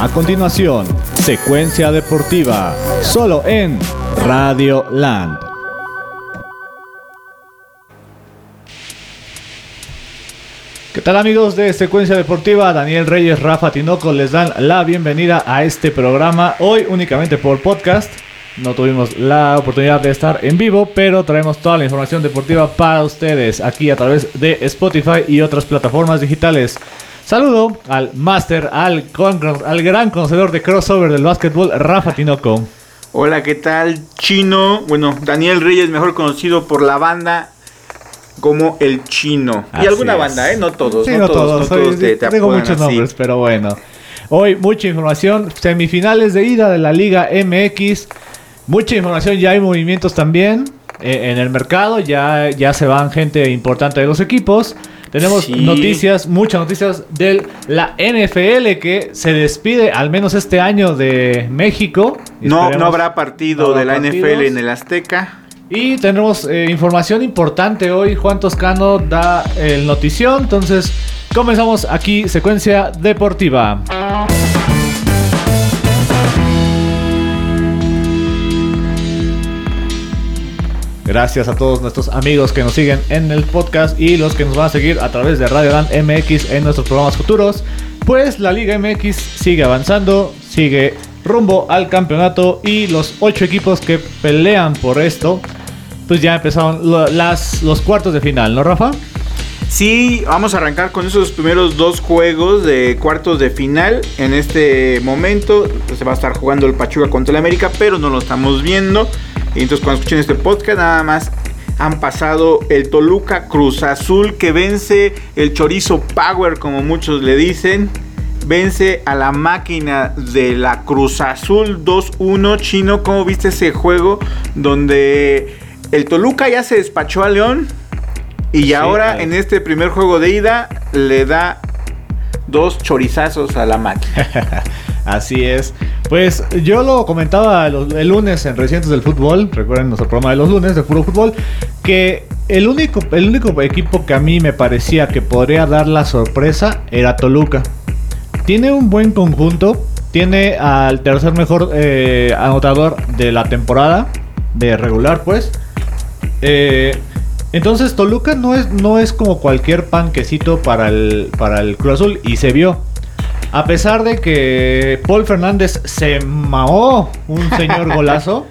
A continuación, secuencia deportiva, solo en Radio Land. ¿Qué tal amigos de Secuencia Deportiva? Daniel Reyes, Rafa Tinoco les dan la bienvenida a este programa, hoy únicamente por podcast. No tuvimos la oportunidad de estar en vivo, pero traemos toda la información deportiva para ustedes aquí a través de Spotify y otras plataformas digitales. Saludo al máster, al, al gran conocedor de crossover del básquetbol, Rafa Tinoco. Hola, ¿qué tal? Chino. Bueno, Daniel Reyes, mejor conocido por la banda como el chino. y alguna banda, ¿eh? No todos. Sí, no, todos. tengo muchos nombres, pero bueno. Hoy mucha información. Semifinales de ida de la Liga MX. Mucha información, ya hay movimientos también eh, en el mercado. Ya, ya se van gente importante de los equipos. Tenemos noticias, muchas noticias de la NFL que se despide al menos este año de México. No, no habrá partido de la NFL en el Azteca. Y tenemos eh, información importante hoy. Juan Toscano da el notición. Entonces, comenzamos aquí, secuencia deportiva. Gracias a todos nuestros amigos que nos siguen en el podcast y los que nos van a seguir a través de Radio Land MX en nuestros programas futuros. Pues la Liga MX sigue avanzando, sigue rumbo al campeonato y los ocho equipos que pelean por esto, pues ya empezaron las, los cuartos de final, ¿no, Rafa? Sí, vamos a arrancar con esos primeros dos juegos de cuartos de final. En este momento se va a estar jugando el Pachuca contra el América, pero no lo estamos viendo. Entonces cuando escuchen este podcast nada más han pasado el Toluca Cruz Azul que vence el Chorizo Power como muchos le dicen. Vence a la máquina de la Cruz Azul 2-1 chino. ¿Cómo viste ese juego donde el Toluca ya se despachó a León? Y ahora en este primer juego de ida le da dos chorizazos a la máquina. Así es. Pues yo lo comentaba el lunes en Recientes del Fútbol, recuerden nuestro programa de los lunes de puro fútbol, que el único, el único equipo que a mí me parecía que podría dar la sorpresa era Toluca. Tiene un buen conjunto, tiene al tercer mejor eh, anotador de la temporada, de regular pues. Eh, entonces Toluca no es, no es como cualquier panquecito para el, para el Cruz Azul y se vio. A pesar de que Paul Fernández se maó un señor golazo,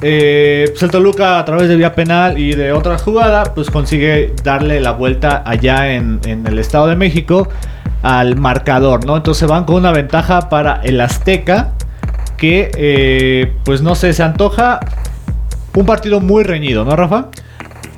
eh, pues el Toluca a través de vía penal y de otra jugada, pues consigue darle la vuelta allá en, el Estado de México al marcador, ¿no? Entonces van con una ventaja para el Azteca que, eh, pues no sé, se antoja un partido muy reñido, ¿no, Rafa?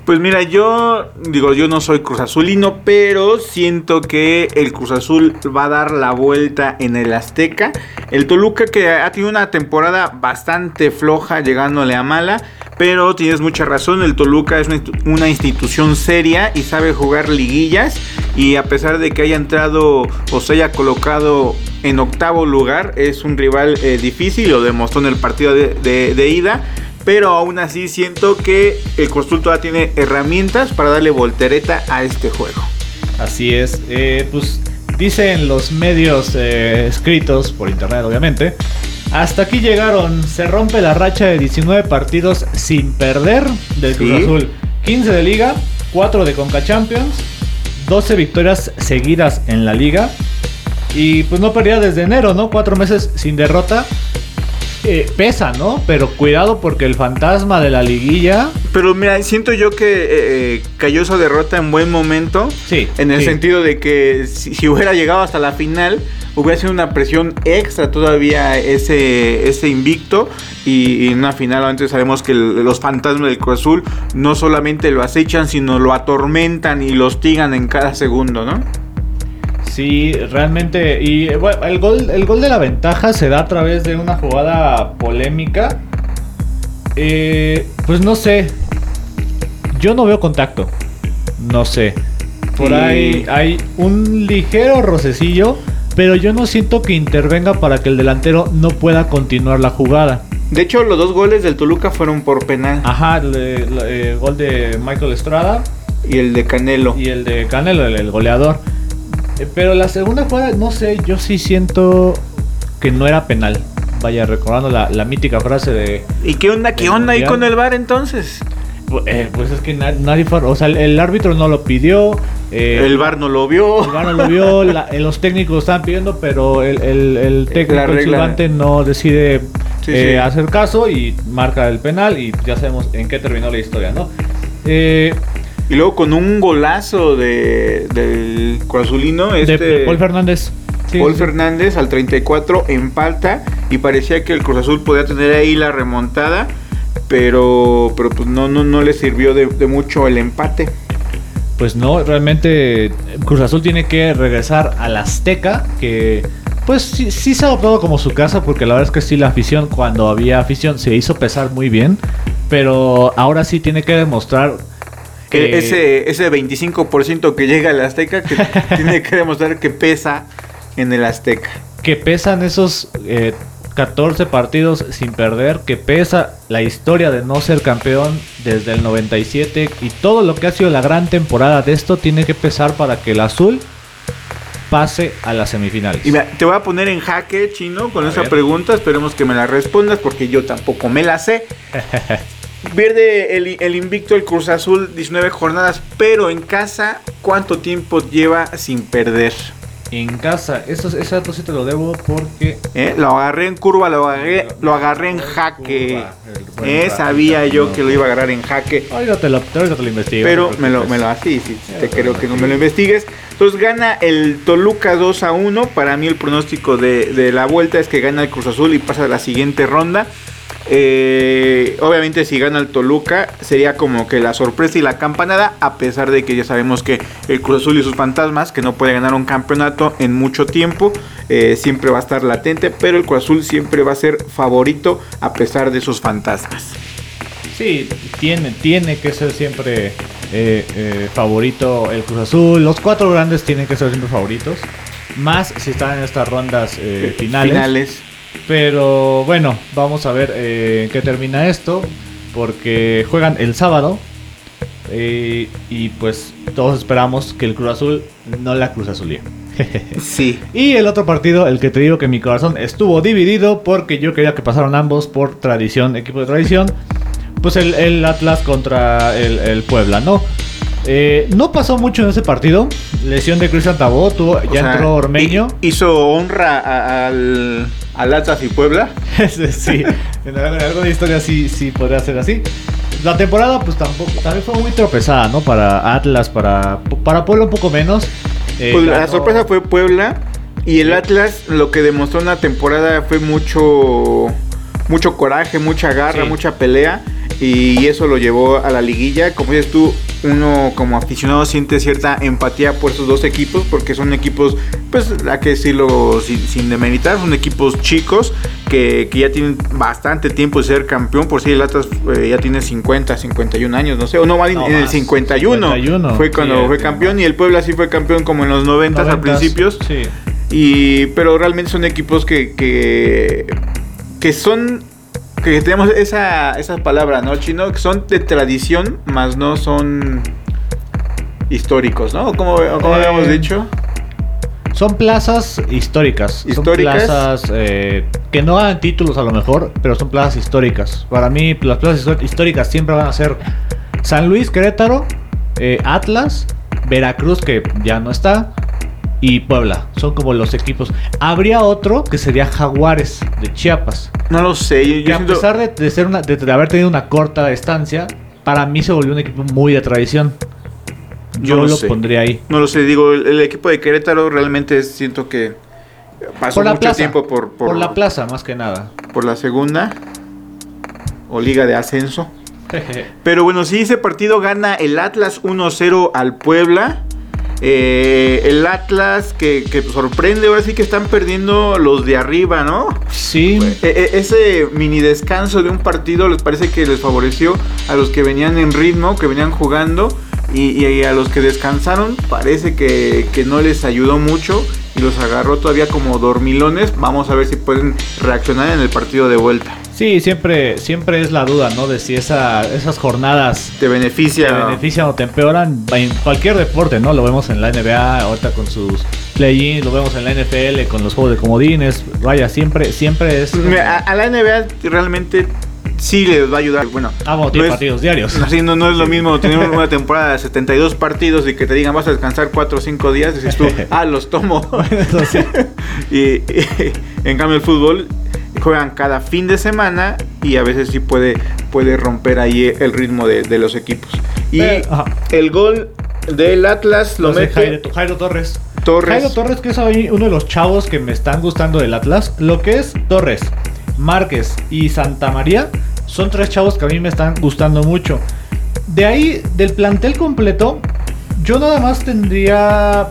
Pues mira, yo digo, yo no soy Cruz Azulino, pero siento que el Cruz Azul va a dar la vuelta en el Azteca. El Toluca que ha tenido una temporada bastante floja llegándole a mala, pero tienes mucha razón, el Toluca es una institución seria y sabe jugar liguillas y a pesar de que haya entrado o se haya colocado en octavo lugar, es un rival eh, difícil, lo demostró en el partido de ida pero aún así siento que el Consultora tiene herramientas para darle voltereta a este juego. Así es, eh, pues dicen los medios eh, escritos por internet obviamente, hasta aquí llegaron, se rompe la racha de 19 partidos sin perder del Cruz Azul, 15 de liga, 4 de Conca Champions, 12 victorias seguidas en la liga. Y pues no perdía desde enero, ¿no? Cuatro meses sin derrota. Eh, pesa, ¿no? Pero cuidado porque el fantasma de la liguilla. Pero mira, siento yo que eh, eh, cayó esa derrota en buen momento. Sí. En el sentido de que si, hubiera llegado hasta la final, hubiera sido una presión extra todavía ese, ese invicto. Y, en una final, antes sabemos que los fantasmas del Cruz Azul no solamente lo acechan, sino lo atormentan y lo hostigan en cada segundo, ¿no? Sí, realmente. Y bueno, el gol, el gol de la ventaja se da a través de una jugada polémica. Eh, pues no sé. Yo no veo contacto. No sé. Por ahí hay un ligero rocecillo. Pero yo no siento que intervenga para que el delantero no pueda continuar la jugada. De hecho, los dos goles del Toluca fueron por penal. Ajá, el, gol de Michael Estrada. Y el de Canelo. Y el de Canelo, el goleador. Eh, Pero la segunda jugada, no sé, yo sí siento que no era penal. Vaya, recordando la, la mítica frase de... ¿Y qué onda, qué onda ahí con el bar entonces? eh, pues es que na- nadie fue... O sea, el, el árbitro no lo pidió. eh, el bar no lo vio. el VAR no lo vio, la- eh, los técnicos lo estaban pidiendo, pero el, el- el técnico no decide Sí, eh, sí. hacer caso y marca el penal y ya sabemos en qué terminó la historia, ¿no? Eh, Y luego con un golazo de, del Corazulino, este de Paul Fernández. Sí, Paul sí. Fernández al 34 empalta y parecía que el Cruz Azul podía tener ahí la remontada, pero, pero pues no, no, no le sirvió de, de mucho el empate. Pues no, realmente Cruz Azul tiene que regresar al Azteca, que pues sí, sí se ha adoptado como su casa, porque la verdad es que sí, la afición, cuando había afición, se hizo pesar muy bien, pero ahora sí tiene que demostrar Que ese, ese 25% que llega al Azteca que tiene que demostrar que pesa en el Azteca. que pesan esos eh, 14 partidos sin perder, que pesa la historia de no ser campeón desde el 97 y todo lo que ha sido la gran temporada de esto tiene que pesar para que el azul pase a las semifinales. Y mira, te voy a poner en jaque, chino, con A esa ver. pregunta. Esperemos que me la respondas porque yo tampoco me la sé. Pierde el, el invicto el Cruz Azul 19 jornadas, pero en casa, ¿cuánto tiempo lleva sin perder? En casa, eso, ese dato sí te lo debo porque... ¿Eh? Lo agarré en curva, lo agarré, lo agarré en jaque. Eh, sabía yo que lo iba a agarrar en jaque. Ahorita te lo, te lo investigo. Pero me lo, me lo así, sí, sí, te creo que no me lo investigues. Entonces gana el Toluca 2 a 1. Para mí el pronóstico de, de la vuelta es que gana el Cruz Azul y pasa a la siguiente ronda. Eh, obviamente si gana el Toluca sería como que la sorpresa y la campanada, a pesar de que ya sabemos que el Cruz Azul y sus fantasmas, que no puede ganar un campeonato en mucho tiempo, eh, siempre va a estar latente, pero el Cruz Azul siempre va a ser favorito a pesar de sus fantasmas. Sí, tiene, tiene que ser siempre eh, favorito el Cruz Azul. Los cuatro grandes tienen que ser siempre favoritos. Más si están en estas rondas eh, finales. Finales. Pero bueno, vamos a ver eh, en qué termina esto. Porque juegan el sábado. eh, y pues todos esperamos que el Cruz Azul no la Cruz Azulía. Sí. Y el otro partido, el que te digo que mi corazón estuvo dividido porque yo quería que pasaran ambos por tradición, equipo de tradición. Pues el, el Atlas contra el, el Puebla, ¿no? Eh, no pasó mucho en ese partido. Lesión de Cristian Tabó, tuvo, ya sea, entró Ormeño. hi- Hizo honra al, al Atlas y Puebla. sí, en alguna, historia sí, sí podría ser así. La temporada, pues tampoco, también fue muy tropezada, ¿no? Para Atlas, para, para Puebla un poco menos. Eh, Pues la sorpresa fue Puebla. Y el. Atlas lo que demostró en la temporada fue mucho, mucho coraje, mucha garra, Sí. mucha pelea. Y eso lo llevó a la liguilla. Como dices tú, uno como aficionado siente cierta empatía por esos dos equipos. Porque son equipos, pues hay que decirlo sin, sin demeritar, son equipos chicos que, que ya tienen bastante tiempo de ser campeón. Por si el Atlas eh, ya tiene 50, 51 años, no sé. O no, bien No, en el más, 51, 51, fue cuando sí, fue campeón. Y el Puebla sí fue campeón como en los 90 a 90s, principios. Sí. Y, pero realmente son equipos que, que, que son, que tenemos esa, esa palabra, ¿no, Chino? Que son de tradición, más no son históricos, ¿no? ¿Cómo, cómo Eh, habíamos dicho? Son plazas históricas. Históricas. Son plazas eh, que no dan títulos a lo mejor, pero son plazas históricas. Para mí, las plazas históricas siempre van a ser San Luis, Querétaro, eh, Atlas, Veracruz, que ya no está, y Puebla. Son como los equipos. Habría otro que sería Jaguares de Chiapas. No lo sé. Yo, yo Que a pesar de, de ser una, de, de haber tenido una corta estancia, para mí se volvió un equipo muy de tradición. Yo No lo lo sé. pondría ahí. No lo sé, digo, el, el equipo de Querétaro realmente siento que pasó Por la mucho plaza. tiempo por, por, Por la plaza, más que nada. por la segunda o liga de ascenso. Pero bueno, sí, ese partido gana el Atlas 1-0 al Puebla. Eh, el Atlas que, que sorprende, ahora sí que están perdiendo los de arriba, ¿no? Sí. Eh, eh, ese mini descanso de un partido les parece que les favoreció a los que venían en ritmo, que venían jugando. Y, y a los que descansaron parece que, que no les ayudó mucho y los agarró todavía como dormilones. Vamos a ver si pueden reaccionar en el partido de vuelta. Sí, siempre, siempre es la duda, ¿no? De si esa, esas jornadas te beneficia. te benefician o te empeoran en cualquier deporte, ¿no? Lo vemos en la NBA, ahorita con sus play-ins, lo vemos en la NFL con los juegos de comodines. Vaya, siempre, siempre es. Mira, a, la NBA realmente sí les va a ayudar. Bueno, Ah, bueno, tiene partidos diarios. Así no, no es lo mismo tener una temporada de 72 partidos y que te digan vas a descansar 4 o 5 días. Dices tú, ah, los tomo. Eso sí. y, y, en cambio, el fútbol juegan cada fin de semana y a veces sí puede, puede romper ahí el ritmo de, de los equipos. Y ajá. el gol del Atlas lo Entonces, mete Jairo, Jairo Torres. Torres. Jairo Torres, que es ahí uno de los chavos que me están gustando del Atlas. Lo que es Torres, Márquez y Santa María son tres chavos que a mí me están gustando mucho. De ahí, del plantel completo, yo nada más tendría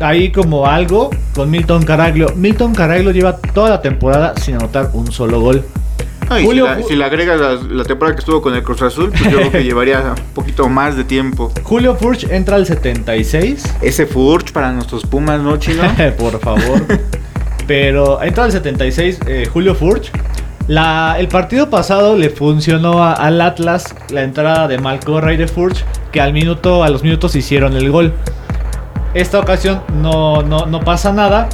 ahí como algo con Milton Caraglio. Milton Caraglio lleva toda la temporada sin anotar un solo gol. Ay, Julio si, la, Fu- si le agregas la, la temporada que estuvo con el Cruz Azul, pues yo creo que llevaría un poquito más de tiempo. Julio Furch entra al 76. Ese Furch para nuestros Pumas, ¿no, Chino? Por favor. Pero entra al 76 eh, Julio Furch. La, el partido pasado le funcionó a- al Atlas la entrada de Malcorra y de Furch, que al minuto, a los minutos hicieron el gol. Esta ocasión no, no, no pasa nada.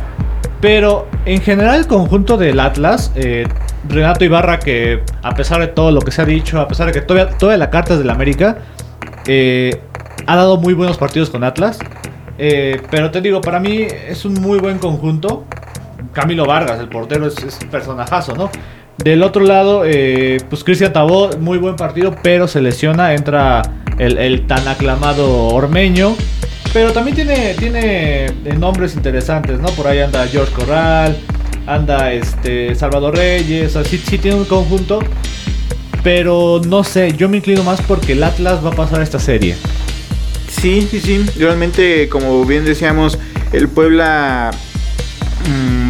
Pero en general el conjunto del Atlas, eh, Renato Ibarra, que a pesar de todo lo que se ha dicho, a pesar de que todavía, todavía la carta es del América, eh, ha dado muy buenos partidos con Atlas. Eh, pero te digo, para mí es un muy buen conjunto. Camilo Vargas, el portero, es, es personajazo, ¿no? Del otro lado, pues Cristian Tabó, muy buen partido, pero se lesiona. Entra el tan aclamado Ormeño. Pero también tiene, tiene eh, nombres interesantes, ¿no? Por ahí anda George Corral, anda este Salvador Reyes, así sí tiene un conjunto. Pero no sé, yo me inclino más porque el Atlas va a pasar esta serie. Sí, sí, sí. Realmente, como bien decíamos, el Puebla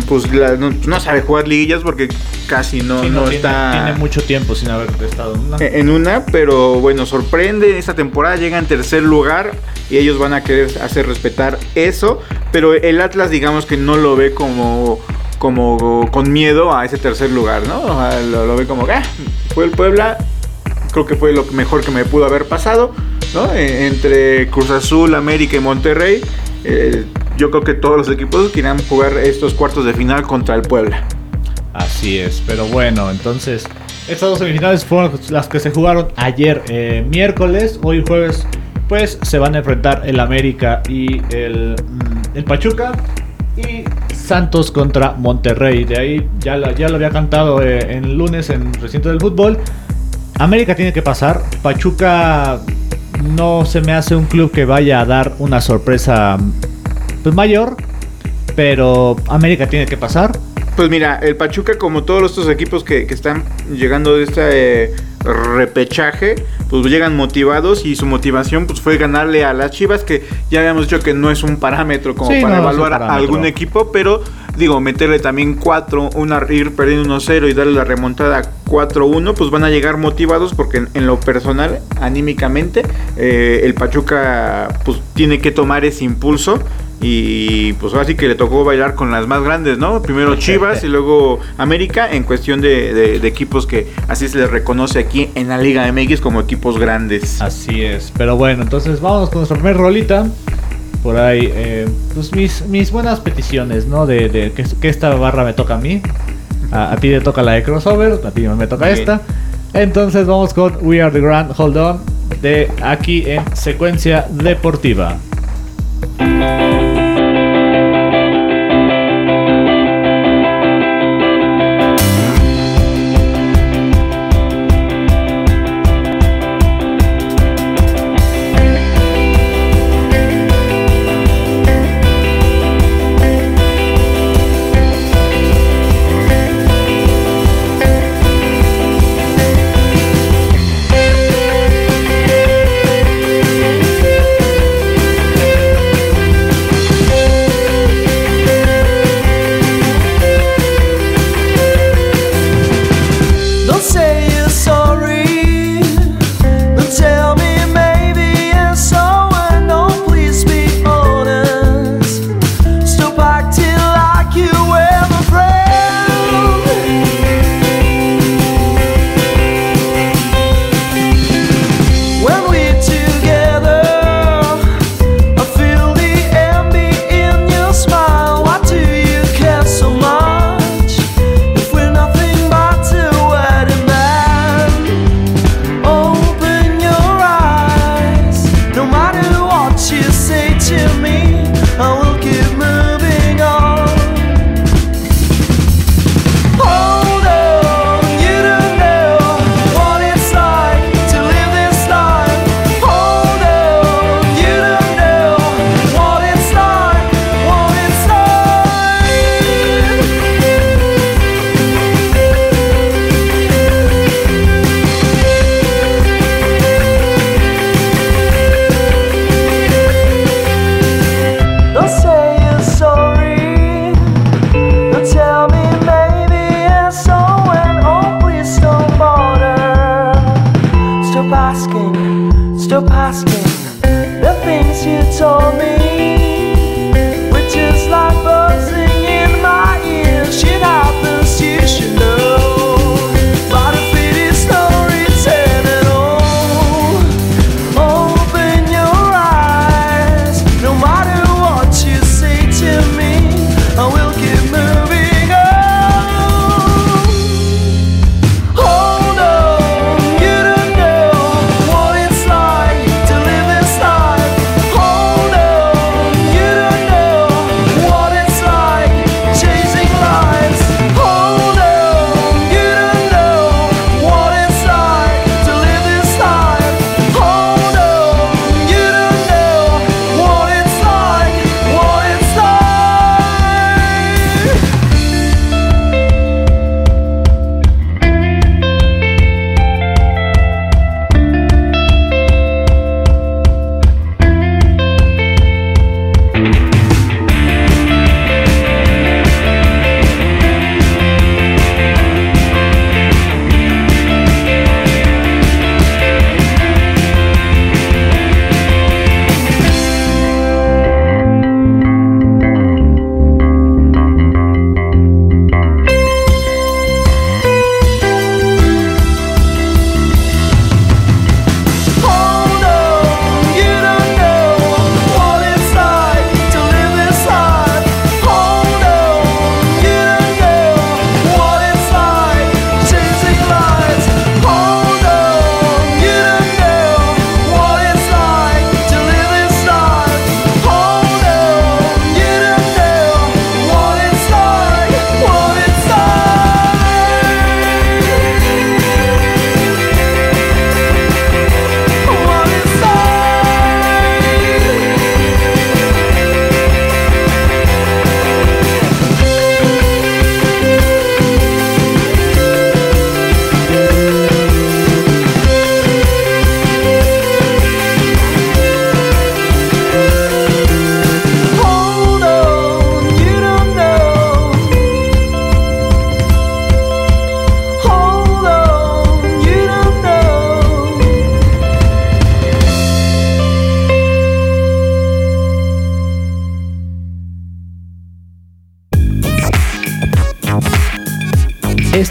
pues la- no, no sabe jugar liguillas porque casi no, Sí, no tiene, está tiene mucho tiempo sin haber estado en una. en una, pero bueno, sorprende. Esta temporada llega en tercer lugar y ellos van a querer hacer respetar eso. Pero el Atlas, digamos que no lo ve como, como con miedo a ese tercer lugar, ¿no? O sea, lo, lo ve como, ah, fue el Puebla. Creo que fue lo mejor que me pudo haber pasado, ¿no? E- entre Cruz Azul, América y Monterrey. eh, yo creo que todos los equipos quieran jugar estos cuartos de final contra el Puebla. Así es, pero bueno, entonces estas dos semifinales fueron las que se jugaron ayer eh, miércoles, hoy jueves pues se van a enfrentar el América y el, mm, el Pachuca y Santos contra Monterrey. De ahí ya, ya lo había cantado eh, en lunes en Recinto del Fútbol. América tiene que pasar, Pachuca no se me hace un club que vaya a dar una sorpresa pues, mayor, pero América tiene que pasar. Pues mira, el Pachuca, como todos estos equipos que, que están llegando de este eh, repechaje, pues llegan motivados y su motivación pues fue ganarle a las Chivas, que ya habíamos dicho que no es un parámetro como Sí, para no, evaluar a algún equipo, pero digo, meterle también 4, una, ir perdiendo 1-0 y darle la remontada 4-1, pues van a llegar motivados porque en, en lo personal, anímicamente, eh, el Pachuca pues tiene que tomar ese impulso. Y pues ahora sí que le tocó bailar con las más grandes, ¿no? Primero Chivas y luego América en cuestión de, de- de equipos que así se les reconoce aquí en la Liga MX como equipos grandes. Así es. Pero bueno, entonces vamos con nuestra primera rolita. Por ahí, eh, pues mis, mis buenas peticiones, ¿no? De, de que, que esta barra me toca a mí. A, a ti te toca la de crossover, a ti me toca Bien. esta. Entonces vamos con We Are the Grand Hold On de aquí en secuencia deportiva. Música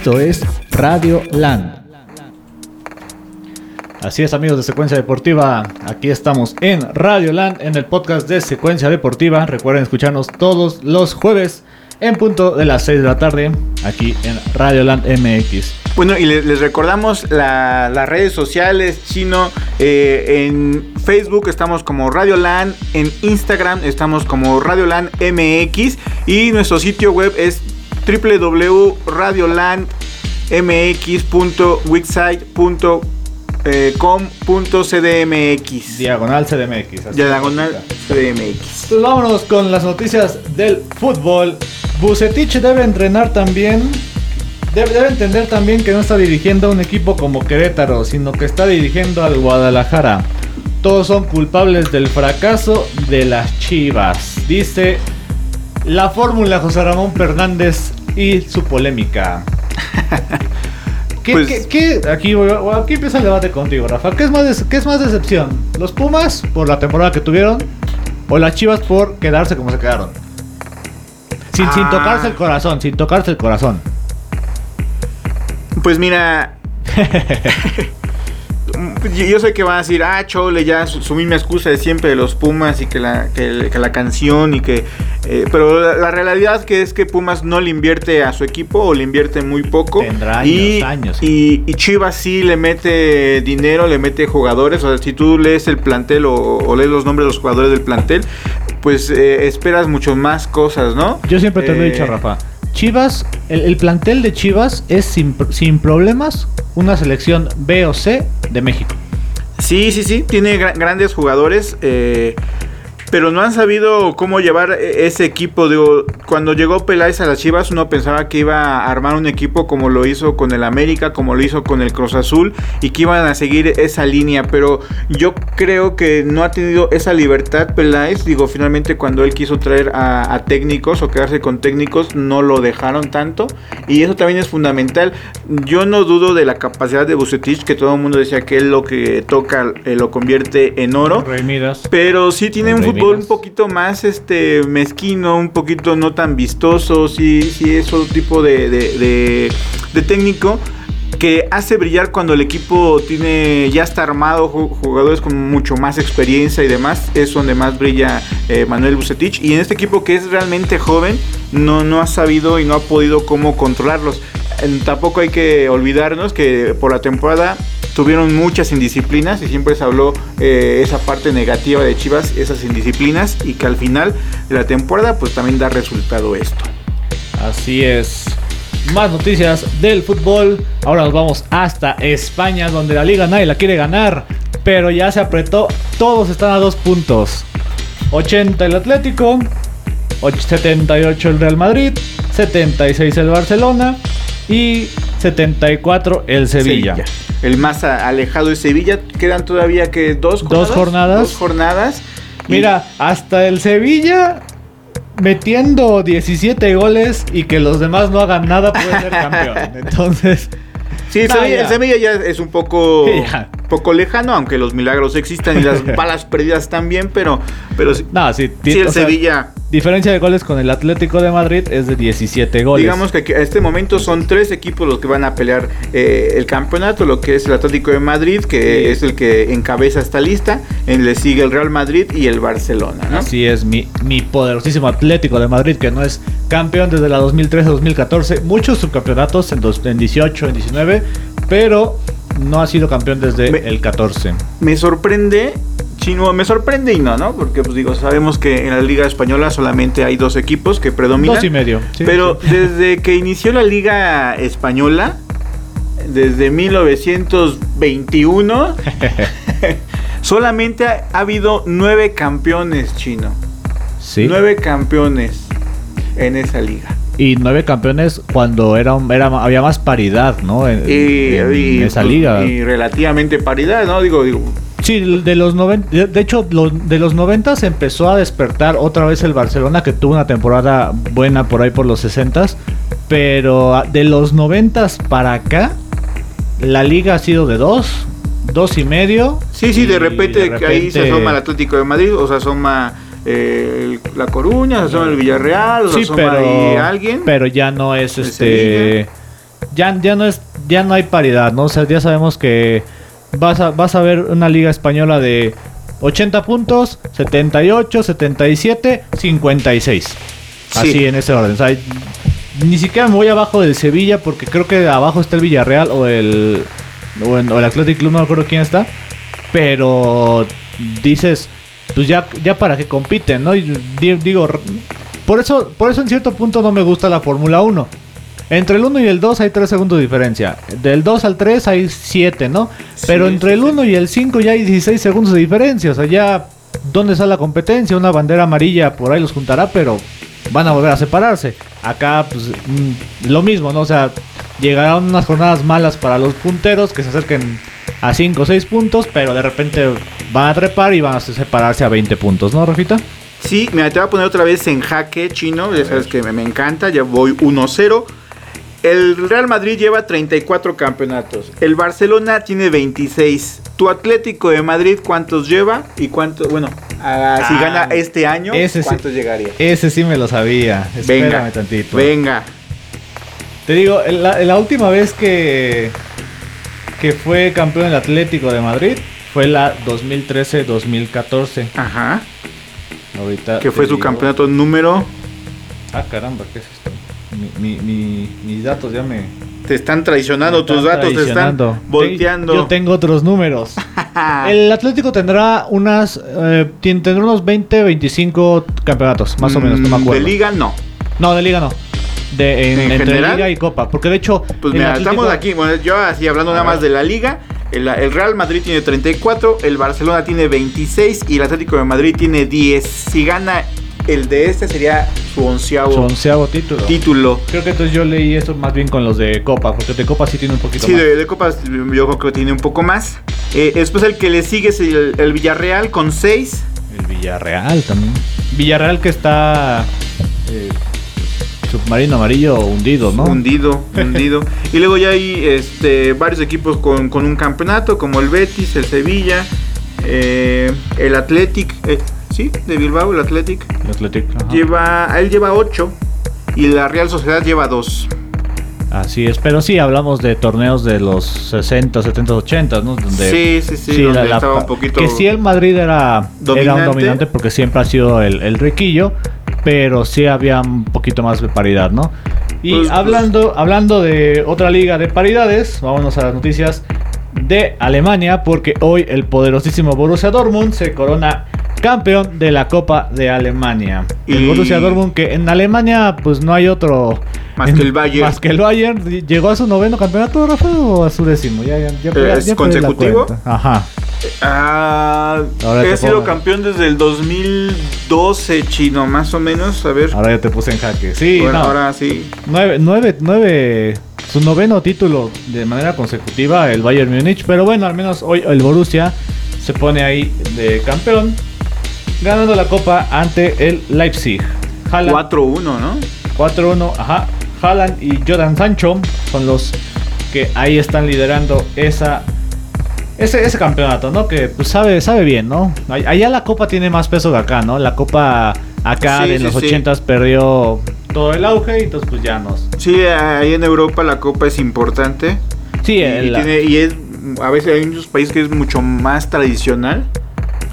Esto es Radio Land. Así es amigos de Secuencia Deportiva, aquí estamos en Radio Land, en el podcast de Secuencia Deportiva. Recuerden escucharnos todos los jueves en punto de las 6 de la tarde, aquí en Radio Land MX. Bueno, y le- les, recordamos la- las redes sociales, chino. eh, en Facebook estamos como Radio Land, en Instagram estamos como Radio Land MX y nuestro sitio web es www.radioland.wixsite.com.cdmx. Diagonal CDMX. Diagonal. CDMX. Pues vámonos con las noticias del fútbol. Bucetich debe entrenar también. Debe, debe entender también que no está dirigiendo a un equipo como Querétaro, sino que está dirigiendo al Guadalajara. Todos son culpables del fracaso de las Chivas. Dice la fórmula José Ramón Fernández y su polémica. ¿Qué, Pues- qué- qué- aquí, empieza el debate contigo, Rafa. ¿Qué es, más des- ¿Qué es más decepción? ¿Los Pumas por la temporada que tuvieron? ¿O las Chivas por quedarse como se quedaron? Sin, sin Ah. tocarse el corazón, sin tocarse el corazón. Pues mira. yo, yo sé que van a decir, ah, chole, ya su, su misma excusa de siempre de los Pumas y que la, que, que la canción y que. eh, pero la, la realidad que es que Pumas no le invierte a su equipo o le invierte muy poco. Tendrá y, años, años, Y, y Chivas sí le mete dinero, le mete jugadores. O sea, si tú lees el plantel o, o lees los nombres de los jugadores del plantel, pues eh, esperas mucho más cosas, ¿no? Yo siempre te lo he Eh, dicho, Rafa. Chivas, el, el plantel de Chivas es sin, sin problemas una selección B o C de México. Sí, sí, sí, tiene gra- grandes jugadores. eh, pero no han sabido cómo llevar e- ese equipo. Digo, cuando llegó Peláez a las Chivas, uno pensaba que iba a armar un equipo como lo hizo con el América, como lo hizo con el Cruz Azul, y que iban a seguir esa línea. Pero yo creo que no ha tenido esa libertad Peláez. Digo, finalmente cuando él quiso traer a, a técnicos o quedarse con técnicos, no lo dejaron tanto. Y eso también es fundamental. Yo no dudo de la capacidad de Bucetich, que todo el mundo decía que él lo que toca eh, lo convierte en oro. Rey Midas. Pero sí tiene un Rey fútbol un poquito más este mezquino, un poquito no tan vistoso, sí, sí es otro tipo de, de- de- de técnico que hace brillar cuando el equipo tiene ya está armado, ju- jugadores con mucho más experiencia y demás, es donde más brilla eh, Manuel Bucetich. Y en este equipo que es realmente joven, no, no ha sabido y no ha podido cómo controlarlos. Tampoco hay que olvidarnos que por la temporada tuvieron muchas indisciplinas y siempre se habló eh, esa parte negativa de Chivas, esas indisciplinas y que al final de la temporada pues también da resultado esto. Así es. Más noticias del fútbol. Ahora nos vamos hasta España, donde la liga nadie la quiere ganar. Pero ya se apretó. Todos están a dos puntos. 80 el Atlético. och- 78 el Real Madrid. 76 el Barcelona. Y 74 el Sevilla. El más alejado es Sevilla. Quedan todavía que dos Dos jornadas. Dos jornadas. Y- Mira, hasta el Sevilla metiendo 17 goles y que los demás no hagan nada puede ser campeón. Entonces, Sí, el No, Sevilla, ya. el Sevilla ya es un poco, Ya. poco lejano, aunque los milagros existan y las balas perdidas también, pero, pero nada, sí, sí, el sea, Sevilla, Diferencia de goles con el Atlético de Madrid es de 17 goles. digamos que a este momento son tres equipos los que van a pelear eh, el campeonato, lo que es el Atlético de Madrid, que Sí. es el que encabeza esta lista, en le sigue el Real Madrid y el Barcelona, ¿no? Así es, mi, mi poderosísimo Atlético de Madrid, que no es campeón desde la 2013-2014. Muchos subcampeonatos en, dos- en 18, en 19, pero no ha sido campeón desde Me- el 14. Me sorprende, Chino, me sorprende y no, ¿no? Porque pues digo, sabemos que en la Liga Española solamente hay dos equipos que predominan. Dos y medio. sí, Pero sí. desde que inició la Liga Española, desde 1921, solamente ha, ha habido nueve campeones chino. Sí. Nueve campeones en esa liga. Y nueve campeones cuando era, un- era había más paridad, ¿no? En, Y, en y, esa liga. y relativamente paridad, ¿no? Digo, digo, Sí, de los 90, de- de hecho, de los 90 se empezó a despertar otra vez el Barcelona, que tuvo una temporada buena por ahí por los 60 pero ah, de los 90 para acá, la liga ha sido de dos, dos y medio. Sí, sí, de repente, que ahí se repente- asoma el Atlético de Madrid, o se asoma eh, el- La Coruña, se asoma el Villarreal, o Sí, asoma pero, ahí alguien. pero ya no es este. Ya, ya no es. Ya no hay paridad, ¿no? O sea, ya sabemos que vas a, vas a ver una liga española de 80 puntos, 78, 77, 56. Así Sí. en ese orden. O sea, ni siquiera me voy abajo del Sevilla porque creo que abajo está el Villarreal o el. O, en- o el Athletic Club, no me acuerdo quién está. Pero dices, pues ya, ya para que compiten, ¿no? Y di- digo, por eso, por eso en cierto punto no me gusta la Fórmula 1. Entre el 1 y el 2 hay 3 segundos de diferencia. Del 2 al 3 hay 7, ¿no? Pero Sí, entre sí, el sí. 1 y el 5 ya hay 16 segundos de diferencia. O sea, ya, ¿dónde está la competencia? Una bandera amarilla por ahí los juntará, pero van a volver a separarse. Acá, pues, mm, lo mismo, ¿no? O sea, llegarán unas jornadas malas para los punteros que se acerquen a 5 o 6 puntos, pero de repente van a trepar y van a separarse a 20 puntos, ¿no, Rafita? Sí, mira, te voy a poner otra vez en jaque chino, ya sabes que me, me encanta, ya voy 1-0. El Real Madrid lleva 34 campeonatos, el Barcelona tiene 26. ¿Tu Atlético de Madrid cuántos lleva? Y cuántos, bueno, ah, si Ah, gana este año, ese sí. ¿cuántos llegaría? Ese sí me lo sabía. Espérame Venga, tantito. venga. Te digo, la, la última vez que, que fue campeón el Atlético de Madrid fue la 2013-2014. Ajá. Ahorita Que fue su digo- campeonato número. Ah, caramba, ¿qué es esto? Mi- mi- mi- mis datos ya me. Te están traicionando, tus datos te están traicionando. volteando. Yo tengo otros números. El Atlético tendrá unas. eh, tendrá unos 20, 25 campeonatos, más o menos, no me Mm, acuerdo. De liga no. No, de liga no. De, en- ¿En entre general? liga y copa. Porque de hecho. Pues mira, Atlético- estamos aquí, bueno, yo así hablando nada más de la liga. El, el Real Madrid tiene 34, el Barcelona tiene 26 y el Atlético de Madrid tiene 10. Si gana el de este sería su onceavo Su onceavo título. título. Creo que entonces yo leí eso más bien con los de Copa, porque de Copa sí tiene un poquito Sí, más. de, de Copas yo creo que tiene un poco más. Eh, después el que le sigue es el, el Villarreal con 6. El Villarreal también. Villarreal que está eh, submarino amarillo hundido, ¿no? Hundido, hundido. y luego ya hay este, varios equipos con, con un campeonato, como el Betis, el Sevilla, eh, el Athletic, eh, sí, de Bilbao, el Athletic. El Athletic, ajá. Lleva, él lleva 8 y la Real Sociedad lleva 2. Así es, pero sí hablamos de torneos de los 60, 70, 80, ¿no? Donde Sí, sí, sí, donde estaba un poquito Que sí el Madrid era, era dominante. un dominante porque siempre ha sido el, el riquillo, pero sí había un poquito más de paridad, ¿no? Y Pues, pues- hablando, hablando de otra liga de paridades, vámonos a las noticias de Alemania, porque hoy el poderosísimo Borussia Dortmund se corona campeón de la Copa de Alemania. El Borussia Dortmund que en Alemania pues no hay otro Más que el Bayern. Más que el Bayern llegó a su noveno campeonato, Rafa, o a su décimo. Ya, ya, ya, ya- ¿Es ya la consecutivo? Ajá. Ah, Ahora he sido pongo. campeón desde el 2012, chino, más o menos. A ver. Ahora ya te puse en jaque. Sí, bueno, no. ahora sí. Nueve, nueve, nueve. Su noveno título de manera consecutiva, el Bayern Múnich. Pero bueno, al menos hoy el Borussia se pone ahí de campeón. Ganando la copa ante el Leipzig. Haaland 4-1, ¿no? 4-1, ajá. Haaland y Jordan Sancho son los que ahí están liderando esa ese, ese campeonato, ¿no? Que pues, sabe sabe bien, ¿no? All- Allá la copa tiene más peso que acá, ¿no? La copa acá Sí, en sí, los sí. 80s perdió todo el auge y entonces pues ya nos. Sí, ahí en Europa la copa es importante. Sí, Y, tiene- y es. A veces hay muchos países que es mucho más tradicional.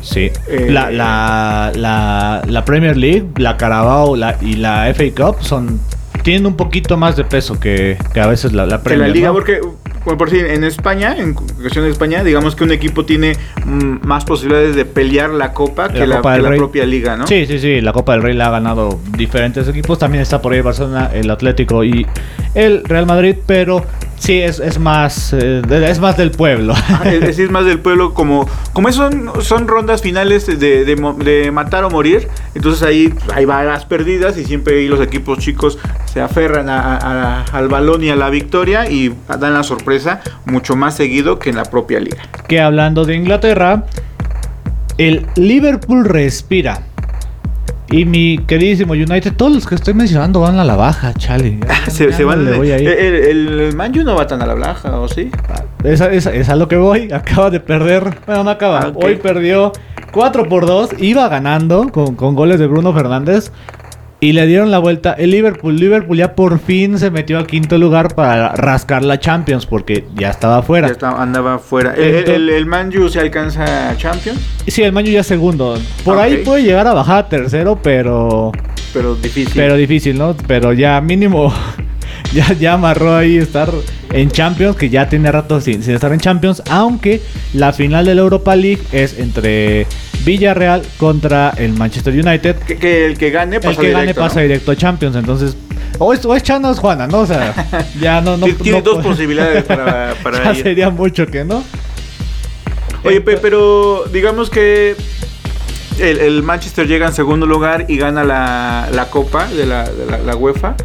Sí. eh, la, la, la, la Premier League, la Carabao la, y la FA Cup son tienen un poquito más de peso que, que a veces la, la Que Premier la liga, ¿no? porque, bueno, por si en España, en cuestión de España, digamos que un equipo tiene mm, más posibilidades de pelear la copa que La la, Copa que del la propia liga, ¿no? Sí, sí, sí, la Copa del Rey la ha ganado diferentes equipos. También está por ahí Barcelona, el Atlético y el Real Madrid, pero sí es, es más eh, es más del pueblo. Ah, Es decir, es más del pueblo, como, como son, son rondas finales de, de matar o morir, entonces ahí hay balas perdidas y siempre ahí los equipos chicos se aferran a- a- al balón y a la victoria y dan la sorpresa mucho más seguido que en la propia liga. que hablando de Inglaterra, el Liverpool respira. Y mi queridísimo United, todos los que estoy mencionando van a la baja, chale. Ya- Se, ya se no van, le voy el, el, el Man U no va tan a la baja, ¿o sí? Es, a- es a- es a lo que voy. Acaba de perder. Bueno, no acaba. Ah. Hoy perdió 4 por 2. Iba ganando con, con goles de Bruno Fernández. Y le dieron la vuelta. El Liverpool. Liverpool ya por fin se metió al quinto lugar para rascar la Champions. Porque ya estaba Ya fuera. está- andaba fuera. El, el, el- el Man U se alcanza a Champions, Sí, el Maño ya segundo. Por Ok. ahí puede llegar a bajar a tercero, pero. pero difícil. Pero difícil, ¿no? Pero ya mínimo. Ya, ya amarró ahí estar en Champions, que ya tiene rato sin, sin estar en Champions, aunque la final de la Europa League es entre Villarreal contra el Manchester United. que, que el que gane El pasa que gane directo, pasa ¿no? directo a Champions, entonces... O es, o es Chana o es Juana, ¿no? O sea, ya no... no Tien- Tiene no dos posibilidades para, para ya ir. sería mucho que no. Oye, pe- pero digamos que el, el Manchester llega en segundo lugar y gana la, la copa de la, de la, la UEFA.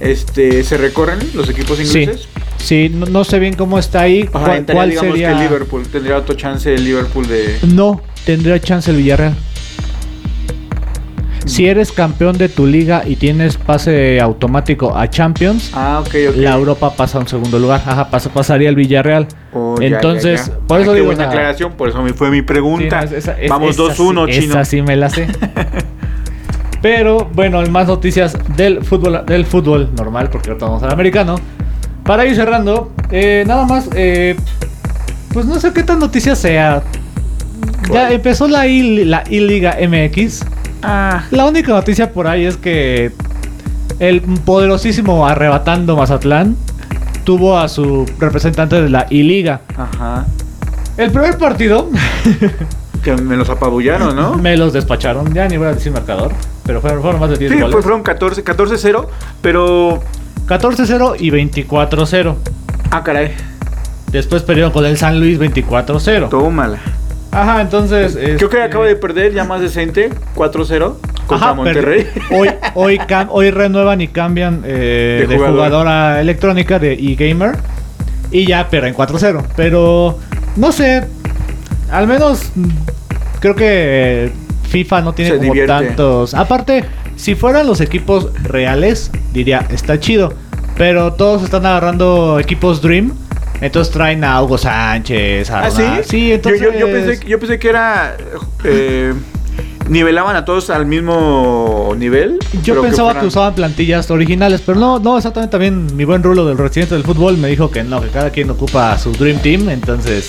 Este, ¿Se recorren los equipos Sí, ingleses? sí no, no sé bien cómo está ahí. Ajá, ¿Cuál, entraría, cuál digamos sería? que Liverpool. Tendría otro chance el Liverpool de... No, tendría chance el Villarreal. Si eres campeón de tu liga y tienes pase automático a Champions, Ah, ok, ok. la Europa pasa a un segundo lugar. Ajá, pasa- pasaría el Villarreal. Oh, ya, Entonces, ya, ya. por eso Ah, digo, buena aclaración, por eso me fue mi Sí, pregunta. no, esa- es- Vamos esa 2-1, sí- chino. Esa sí me la sé. Pero bueno, más noticias del fútbol, del fútbol normal, porque ahorita vamos al americano. Para ir cerrando, eh, nada más, eh, pues no sé qué tan noticia sea. Ya empezó la I, la I-Liga MX. Ah, La única noticia por ahí es que el poderosísimo arrebatando Mazatlán tuvo a su representante de la I-Liga. ajá. El primer partido Que me los apabullaron, ¿no? me los despacharon, ya ni voy a decir marcador, pero fueron, fueron más de 10 Sí, goles. fue- fueron 14 14-0, pero... 14-0 y 24-0. Ah, caray. después perdieron con el San Luis 24-0. Tómala. Ajá, entonces. Creo que este, acaba de perder ya más decente, 4-0 contra Ajá, Monterrey. pero Hoy, hoy, hoy renuevan y cambian eh, De de, jugador. jugadora electrónica de eGamer. Y ya pierden 4-0. Pero no sé. Al menos mm, creo que FIFA no tiene Se como divierte. tantos. Aparte, si fueran los equipos reales, diría, está chido. Pero todos están agarrando equipos Dream. Entonces traen a Hugo Sánchez. A ¿Ah, sí? Entonces. yo, yo pensé, yo pensé que era. eh, nivelaban a todos al mismo nivel. Yo pensaba que, fueran- usaban plantillas originales, pero no, no, exactamente también mi buen rulo del residente del fútbol me dijo que no, que cada quien ocupa su Dream Team, entonces...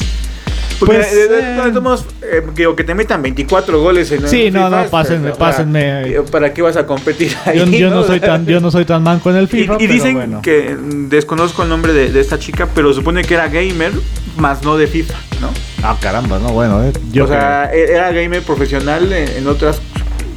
Porque Pues, de- de- eh, de todos modos, eh, digo, que te metan 24 goles en Sí, en no, FIFA, no, pásenme, pásenme. ¿Para qué vas a competir ahí? Yo, yo no no? soy tan, yo no soy tan manco en el FIFA, y pero dicen bueno. que mm, desconozco el nombre de, esta chica, pero supone que era gamer, más no de FIFA, ¿no? Ah, caramba, no, bueno, eh, yo o sea, e- era gamer profesional en, en otras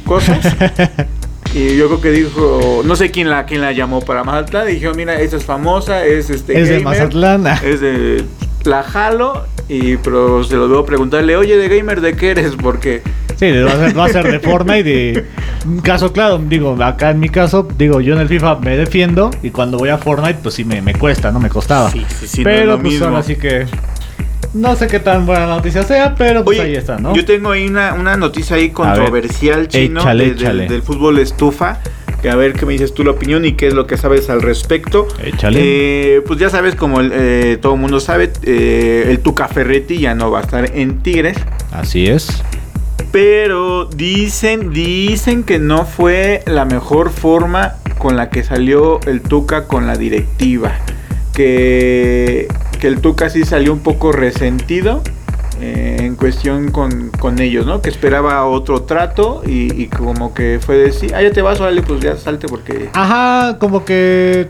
cosas. y yo creo que dijo, no sé quién la quién la llamó para Mazatlán, dijo, mira, esta es famosa, es este es de Mazatlán. ah. es de la jalo y pero se lo debo preguntarle, "Oye, de gamer de qué eres?" porque Sí, va a ser, va a ser de Fortnite y un caso claro, digo, acá en mi caso, digo, yo en el FIFA me defiendo y cuando voy a Fortnite, pues sí me, me cuesta, no me costaba. Sí, sí, sí, no pero lo pues mismo. ahora sí que no sé qué tan buena noticia sea, pero pues Oye, ahí está, ¿no? Yo tengo ahí una, una noticia ahí controversial chino Échale, de- del- échale. del fútbol estufa. A ver qué me dices tú la opinión y qué es lo que sabes al respecto. Échale. Eh, pues ya sabes, como el, eh, todo el mundo sabe, eh, el Tuca Ferretti ya no va a estar en Tigres. Así es. Pero dicen, dicen que no fue la mejor forma con la que salió el Tuca con la directiva. Que, que el Tuca sí salió un poco resentido eh, en cuestión con, con ellos, ¿no? Que esperaba otro trato y, como que fue decir, ah, ya te vas, órale, pues ya salte porque... Ajá, como que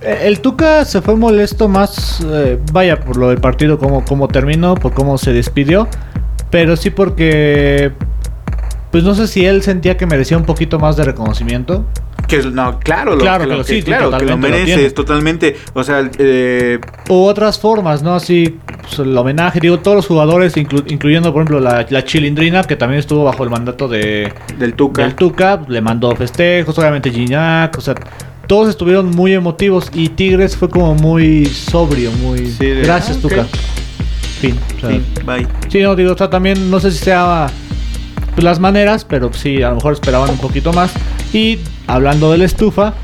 eh, el Tuca se fue molesto más, eh, vaya, por lo del partido, como, como terminó, por cómo se despidió, pero sí porque, pues no sé si él sentía que merecía un poquito más de reconocimiento. Que, no, claro, Claro lo- que- sí, claro, que lo mereces, totalmente. O sea, eh, otras formas, ¿no? Así, pues, el homenaje, digo, todos los jugadores, inclu- incluyendo, por ejemplo, la, la Chilindrina, que también estuvo bajo el mandato de, del Tuca. del Tuca, le mandó festejos, obviamente Gignac, o sea, todos estuvieron muy emotivos y Tigres fue como muy sobrio, muy... Sí, de- Gracias, ah. Tuca. Fin. o sea, bye. sí, no, digo, o sea, también no sé si sea pues, las maneras, pero sí, a lo mejor esperaban un poquito más. Y hablando de la estufa,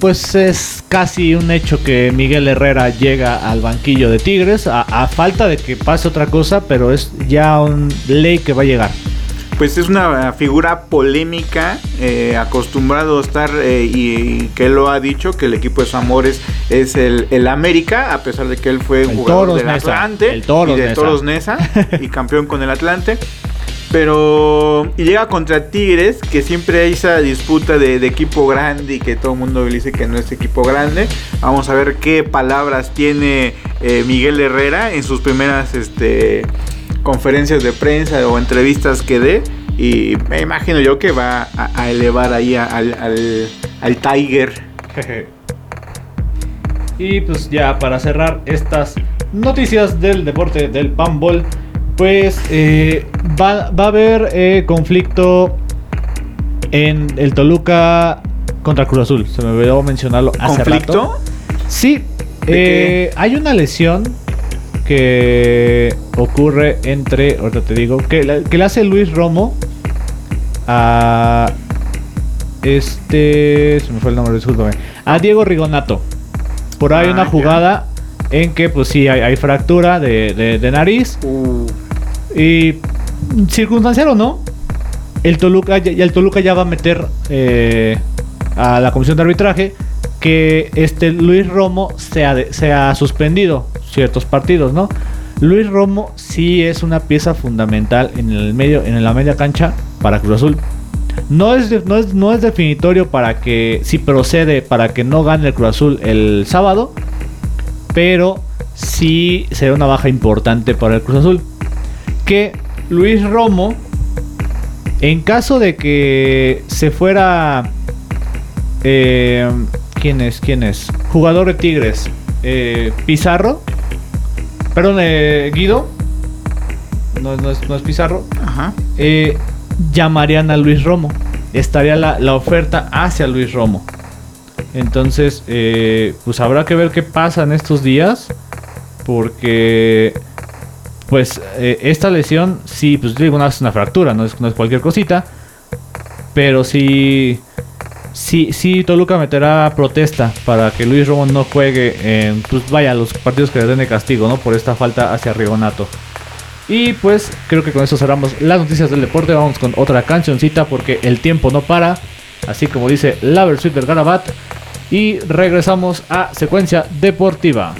pues es casi un hecho que Miguel Herrera llega al banquillo de Tigres, a, a falta de que pase otra cosa, pero es ya un ley que va a llegar. Pues es una figura polémica, eh, acostumbrado a estar, eh, y, y que él lo ha dicho, que el equipo de su amores es el, el América, a pesar de que él fue El jugador Toros del Atlante el Toros y de. Toros y campeón con el Atlante. Pero y llega contra Tigres, que siempre hay esa disputa de, equipo grande y que todo el mundo dice que no es equipo grande. Vamos a ver qué palabras tiene eh, Miguel Herrera en sus primeras este, conferencias de prensa o entrevistas que dé. Y me imagino yo que va a, elevar ahí al, al Tiger. Y pues ya para cerrar estas noticias del deporte del panball, pues eh, va, va a haber eh, conflicto en el Toluca contra Cruz Azul. Se me olvidó mencionarlo hace ¿Conflicto? rato. Sí, ¿De eh, hay una lesión que ocurre entre, ahorita te digo, que, la- que le hace Luis Romo a este, se me fue el nombre, discúlpame, a Diego Rigonato. Por ahí Ah, una jugada en que pues sí hay, hay fractura de, de- de nariz Uh, y circunstancial o no, el Toluca, ya, el Toluca ya va a meter eh, a la comisión de arbitraje que este Luis Romo de- sea suspendido ciertos partidos, ¿no? Luis Romo sí es una pieza fundamental en el medio, en la media cancha para Cruz Azul. No es, no es, no es definitorio para que, si procede, para que no gane el Cruz Azul el sábado, pero sí será una baja importante para el Cruz Azul. Que Luis Romo, en caso de que se fuera... Eh, ¿Quién es? ¿Quién es? Jugador de Tigres. eh, Pizarro. perdón, eh, Guido, no, no es, no es Pizarro, Ajá. eh, llamarían a Luis Romo. Estaría la, la oferta hacia Luis Romo. Entonces, eh, pues habrá que ver qué pasa en estos días. Porque, pues, eh, esta lesión, sí, pues digo, no es una fractura, no es, no es cualquier cosita. Pero sí, sí, sí, Toluca meterá protesta para que Luis Romo no juegue en, pues vaya, los partidos que le den de castigo, ¿no? Por esta falta hacia Rigonato. Y pues creo que con eso cerramos las noticias del deporte. Vamos con otra cancioncita porque el tiempo no para. Así como dice la versión del Garabat. Y regresamos a secuencia deportiva.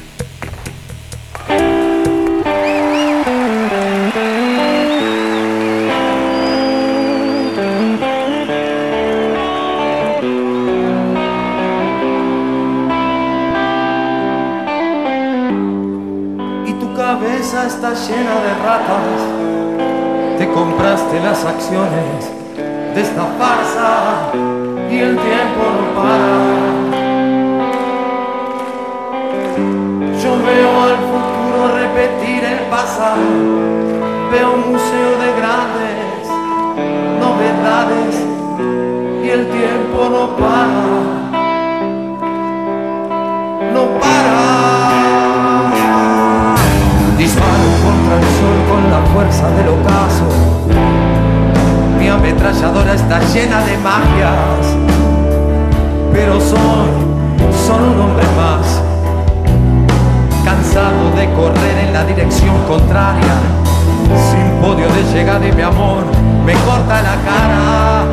Llena de ratas. Te compraste las acciones de esta farsa y el tiempo no para. Yo veo al futuro repetir el pasado, veo un museo de grandes novedades y el tiempo no para. No para. Fuerza del ocaso. Mi ametralladora está llena de magias. Pero soy solo un hombre más. Cansado de correr en la dirección contraria. Sin podio de llegada y mi amor me corta la cara.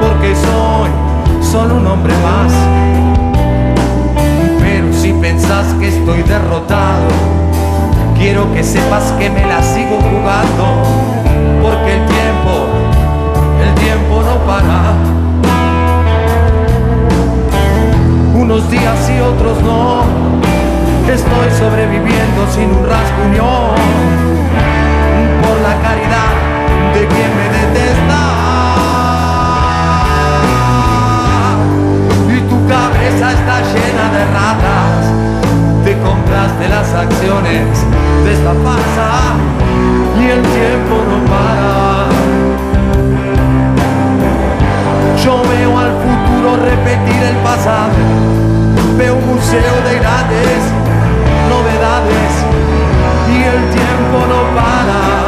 Porque soy solo un hombre más. Pero si pensás que estoy derrotado, quiero que sepas que me la sigo jugando, porque el tiempo, el tiempo no para. Unos días y otros no, estoy sobreviviendo sin un rasguño, por la caridad de quien me detesta y tu cabeza está llena de ratas. Compraste las acciones de esta farsa y el tiempo no para. Yo veo al futuro repetir el pasado, veo un museo de grandes novedades y el tiempo no para.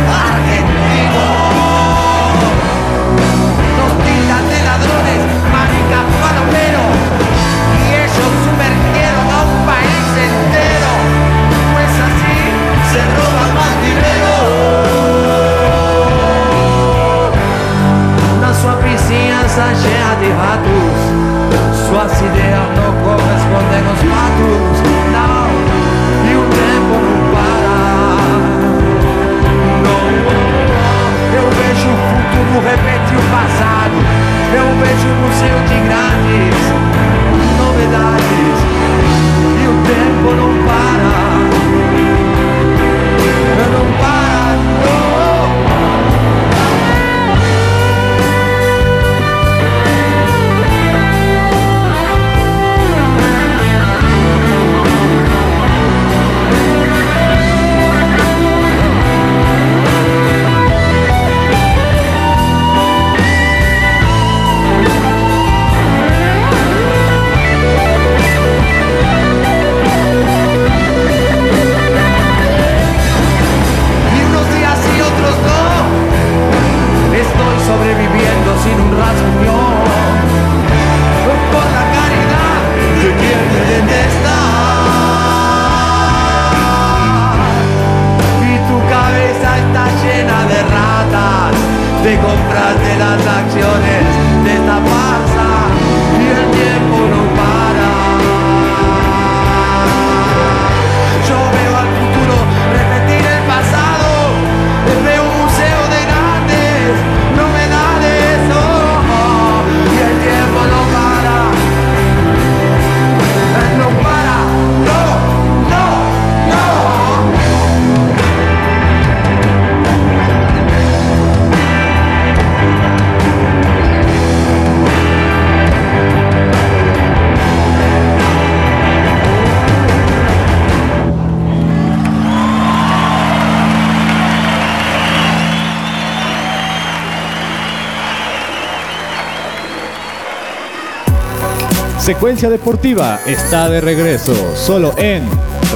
Secuencia Deportiva está de regreso, solo en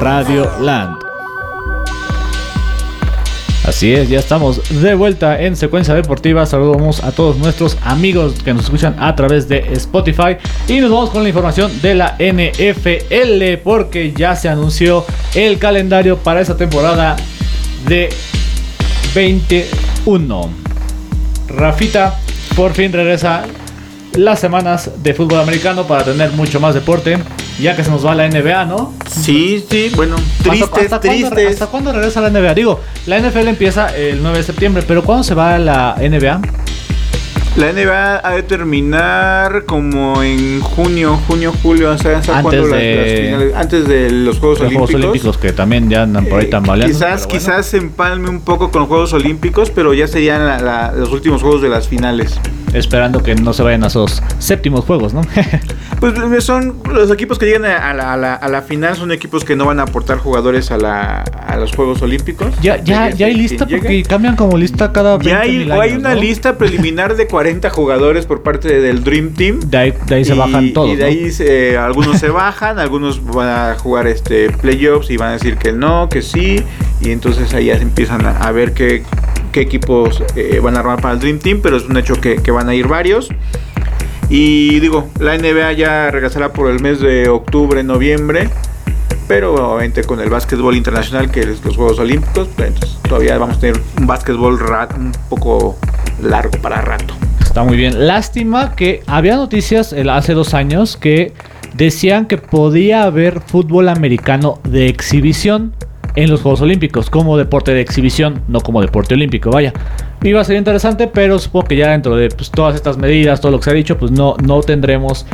Radio Land. Así es, ya estamos de vuelta en Secuencia Deportiva. Saludamos a todos nuestros amigos que nos escuchan a través de Spotify. Y nos vamos con la información de la NFL porque ya se anunció el calendario para esta temporada de 21. Rafita por fin regresa las semanas de fútbol americano para tener mucho más deporte, ya que se nos va la NBA, ¿no? Sí, sí, bueno, tristes, ¿Hasta, hasta Cuándo, tristes. ¿Hasta cuándo regresa la NBA? Digo, la NFL empieza el 9 de septiembre, pero ¿cuándo se va la NBA? La NBA ha de terminar como en junio, junio, julio, o sea, ¿hasta Antes cuándo las- de- las finales? antes de los Juegos Los Olímpicos. Juegos Olímpicos que también ya andan por ahí Eh, tambaleando. Quizás, pero bueno. quizás se empalme un poco con los Juegos Olímpicos, pero ya serían la- la- los últimos juegos de las finales. Esperando que no se vayan a esos séptimos juegos, ¿no? Pues eh, son los equipos que llegan a la, a la- a la final, son equipos que no van a aportar jugadores a, la, a los Juegos Olímpicos. ya, ya, ya hay lista porque cambian como lista cada 20 Ya hay, mil una ¿no? lista preliminar de 40 jugadores por parte del Dream Team. De ahí, de ahí se bajan todos. Y de ¿no? ahí se- algunos se bajan, algunos van a jugar este playoffs y van a decir que no, que sí. Y entonces ahí ya se empiezan a, a ver qué, qué equipos eh, van a armar para el Dream Team, pero es un hecho que, que van a ir varios. Y digo, la NBA ya regresará por el mes de octubre, noviembre. Pero obviamente con el básquetbol internacional, que es los Juegos Olímpicos, pues, entonces todavía vamos a tener un básquetbol un poco largo para rato. Está muy bien. Lástima que había noticias el- hace dos años que decían que podía haber fútbol americano de exhibición en los Juegos Olímpicos, como deporte de exhibición, no como deporte olímpico, vaya. Iba a ser interesante, pero supongo que ya dentro de pues, todas estas medidas, todo lo que se ha dicho, pues no, no tendremos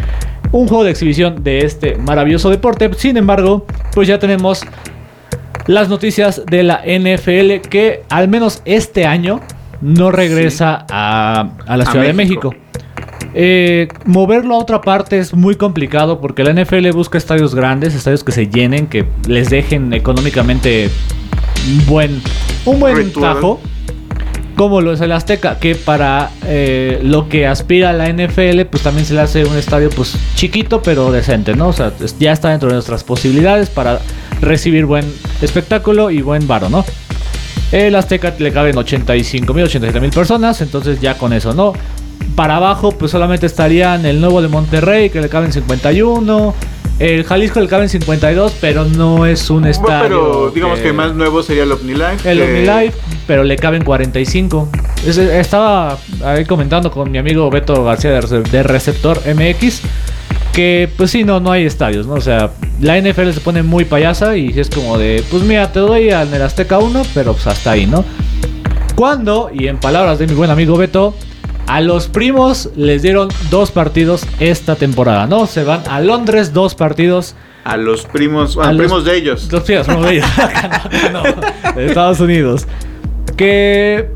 un juego de exhibición de este maravilloso deporte. Sin embargo, pues ya tenemos las noticias de la NFL que al menos este año no regresa a, a la A Ciudad de México. Eh, moverlo a otra parte es muy complicado porque la NFL busca estadios grandes, estadios que se llenen, que les dejen económicamente un buen, un buen Ritual. tajo. Como lo es el Azteca, que para eh, lo que aspira la NFL, pues también se le hace un estadio pues chiquito pero decente, ¿no? O sea, ya está dentro de nuestras posibilidades para recibir buen espectáculo y buen varo, ¿no? El Azteca le caben 85 mil, 87 mil personas, entonces ya con eso, ¿no? Para abajo, pues solamente estarían el nuevo de Monterrey, que le caben 51. El Jalisco le caben 52, pero no es un Bueno, estadio. pero digamos que, más nuevo sería el OmniLife. El que- OmniLife, pero le caben 45. Es- estaba ahí comentando con mi amigo Beto García de, Rece- de Receptor MX. Que pues sí, no, no hay estadios, ¿no? O sea, la NFL se pone muy payasa y es como de, pues mira, te doy en el Azteca 1, pero pues hasta ahí, ¿no? Cuando, y en palabras de mi buen amigo Beto, a los primos les dieron dos partidos esta temporada, ¿no? Se van a Londres dos partidos. A los primos, A a los los- primos de ellos. Dos primos, de ellos. No, de Estados Unidos. Que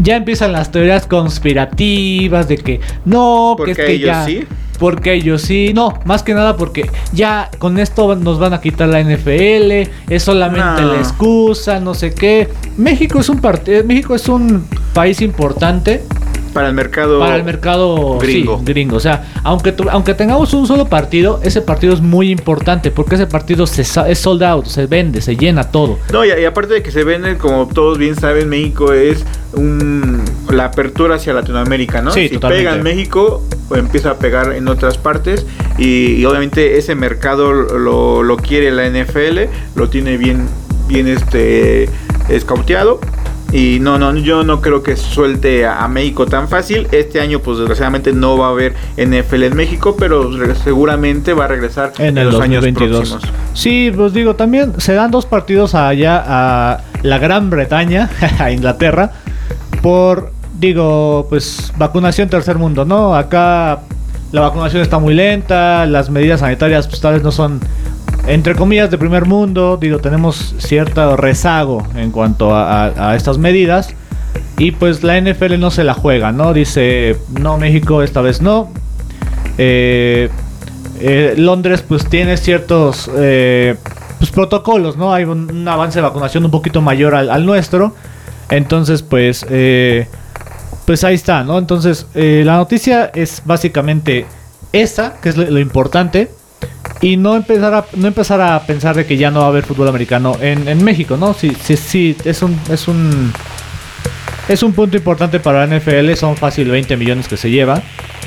ya empiezan las teorías conspirativas de que no, que Porque es que ellos ya. sí. Porque ellos sí, no, más que nada porque ya con esto nos van a quitar la NFL, es solamente No. la excusa, no sé qué. México es un part- México es un país importante Para el mercado. para el mercado sí, gringo. gringo. O sea, aunque, tu- aunque tengamos un solo partido, ese partido es muy importante porque ese partido se, es sold out, se vende, se llena todo. No, y, y aparte de que se vende, como todos bien saben, México es un, la apertura hacia Latinoamérica, ¿no? Sí, si totalmente. pega en México, pues empieza a pegar en otras partes. Y, y obviamente ese mercado lo, lo quiere la NFL, lo tiene bien, bien este, escauteado. Y no, no, yo no creo que suelte a, a México tan fácil. Este año, pues desgraciadamente no va a haber NFL en México, pero seguramente va a regresar En el los años 2022. próximos. Sí, pues digo, también se dan dos partidos allá a la Gran Bretaña, a Inglaterra, por, digo, pues vacunación tercer mundo, ¿no? Acá la vacunación está muy lenta, las medidas sanitarias pues tal vez no son, entre comillas, de primer mundo, digo, tenemos cierto rezago en cuanto a, estas medidas. Y pues la NFL no se la juega, ¿no? Dice, no, México esta vez no. Eh, eh, Londres pues tiene ciertos eh, pues, protocolos, ¿no? Hay un, avance de vacunación un poquito mayor al, nuestro. Entonces pues pues ahí está, ¿no? Entonces la noticia es básicamente esa, que es lo importante, y no empezar a no empezar a pensar de que ya no va a haber fútbol americano en, en México, ¿no? Sí, sí, sí, es un es un es un punto importante para la NFL, son fácil 20 millones que se lleva.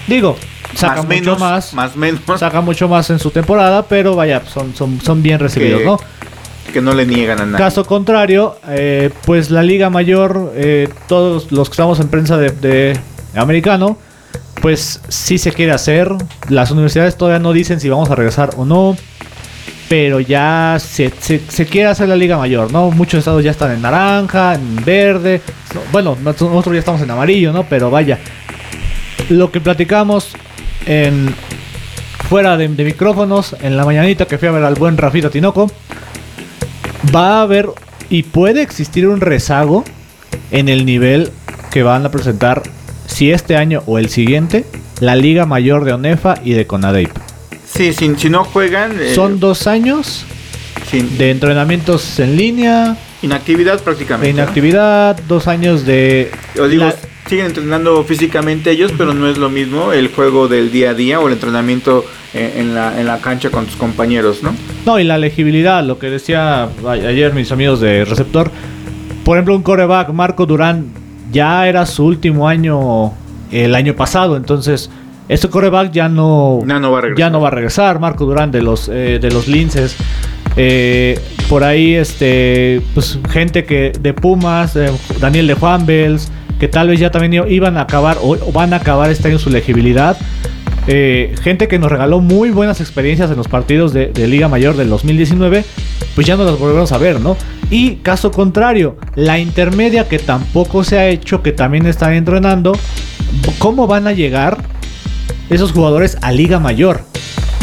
Digo, saca más mucho menos, más, más menos, saca mucho más en su temporada, pero vaya, son son son bien recibidos, Que- ¿no? que no le niegan a nadie. Caso contrario, eh, pues la Liga Mayor, eh, todos los que estamos en prensa de, de americano, pues sí se quiere hacer. Las universidades todavía no dicen si vamos a regresar o no. Pero ya se, quiere hacer la Liga Mayor, ¿no? Muchos estados ya están en naranja, en verde. No, Bueno, nosotros ya estamos en amarillo, ¿no? Pero vaya. Lo que platicamos en fuera de, de micrófonos, en la mañanita que fui a ver al buen Rafita Tinoco, va a haber y puede existir un rezago en el nivel que van a presentar si este año o el siguiente la Liga Mayor de ONEFA y de CONADEIP. Sí, si, si no juegan, eh, Son dos años de entrenamientos en línea, inactividad de prácticamente. ¿no? inactividad, dos años de... Yo digo, la- siguen entrenando físicamente ellos, pero no es lo mismo el juego del día a día o el entrenamiento eh, en, la, en la cancha con tus compañeros, ¿no? No, y la legibilidad, lo que decía ayer mis amigos de receptor. Por ejemplo, un coreback, Marco Durán, ya era su último año el año pasado, entonces este coreback ya no, Ya no va a regresar. ya no va a regresar. Marco Durán de los, eh, de los Linces. Eh, por ahí, este, pues gente que de Pumas, eh, Daniel de Juan Bells, que tal vez ya también iban a acabar o, o van a acabar este año su legibilidad. Eh, gente que nos regaló muy buenas experiencias en los partidos de, Liga Mayor del 2019, pues ya no las volvemos a ver, ¿no? Y caso contrario, la intermedia que tampoco se ha hecho, que también están entrenando, ¿cómo van a llegar esos jugadores a Liga Mayor?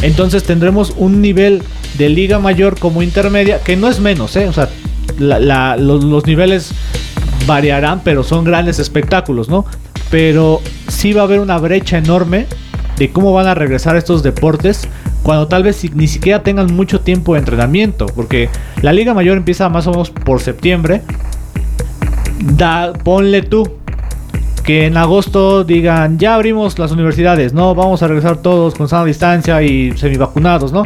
Entonces tendremos un nivel de Liga Mayor como intermedia, que no es menos, ¿eh? O sea, los, los niveles variarán, pero son grandes espectáculos, ¿no? Pero sí va a haber una brecha enorme de cómo van a regresar estos deportes cuando tal vez ni siquiera tengan mucho tiempo de entrenamiento, porque la Liga Mayor empieza más o menos por septiembre. Da, ponle tú que en agosto digan, ya abrimos las universidades, ¿no? Vamos a regresar todos con sana distancia y semivacunados, ¿no?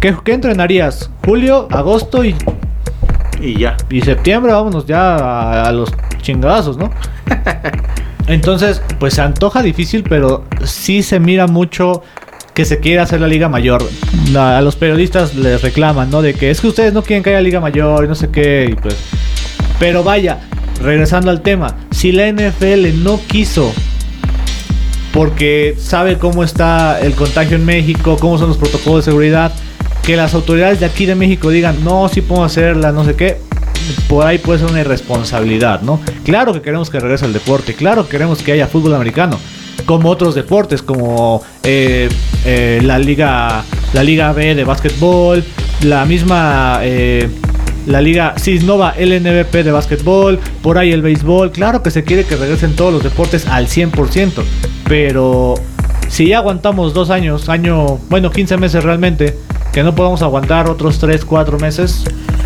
¿Qué, qué entrenarías? Julio, agosto y, Y ya. y septiembre, vámonos ya a, a los chingadazos, ¿no? Entonces, pues se antoja difícil, pero sí se mira mucho que se quiere hacer la Liga Mayor. A los periodistas les reclaman, ¿no? De que es que ustedes no quieren que haya Liga Mayor y no sé qué, pues... Pero vaya, regresando al tema, si la NFL no quiso porque sabe cómo está el contagio en México, cómo son los protocolos de seguridad, que las autoridades de aquí de México digan, no, sí puedo hacerla, no sé qué, por ahí puede ser una irresponsabilidad, ¿no? Claro que queremos que regrese el deporte, claro que queremos que haya fútbol americano, como otros deportes, como eh, eh, la liga la liga B de básquetbol, la misma eh, la liga Cisnova LNBP de básquetbol, por ahí el béisbol, claro que se quiere que regresen todos los deportes al 100%, pero si ya aguantamos dos años, año, bueno, 15 meses realmente, que no podemos aguantar otros 3, 4 meses,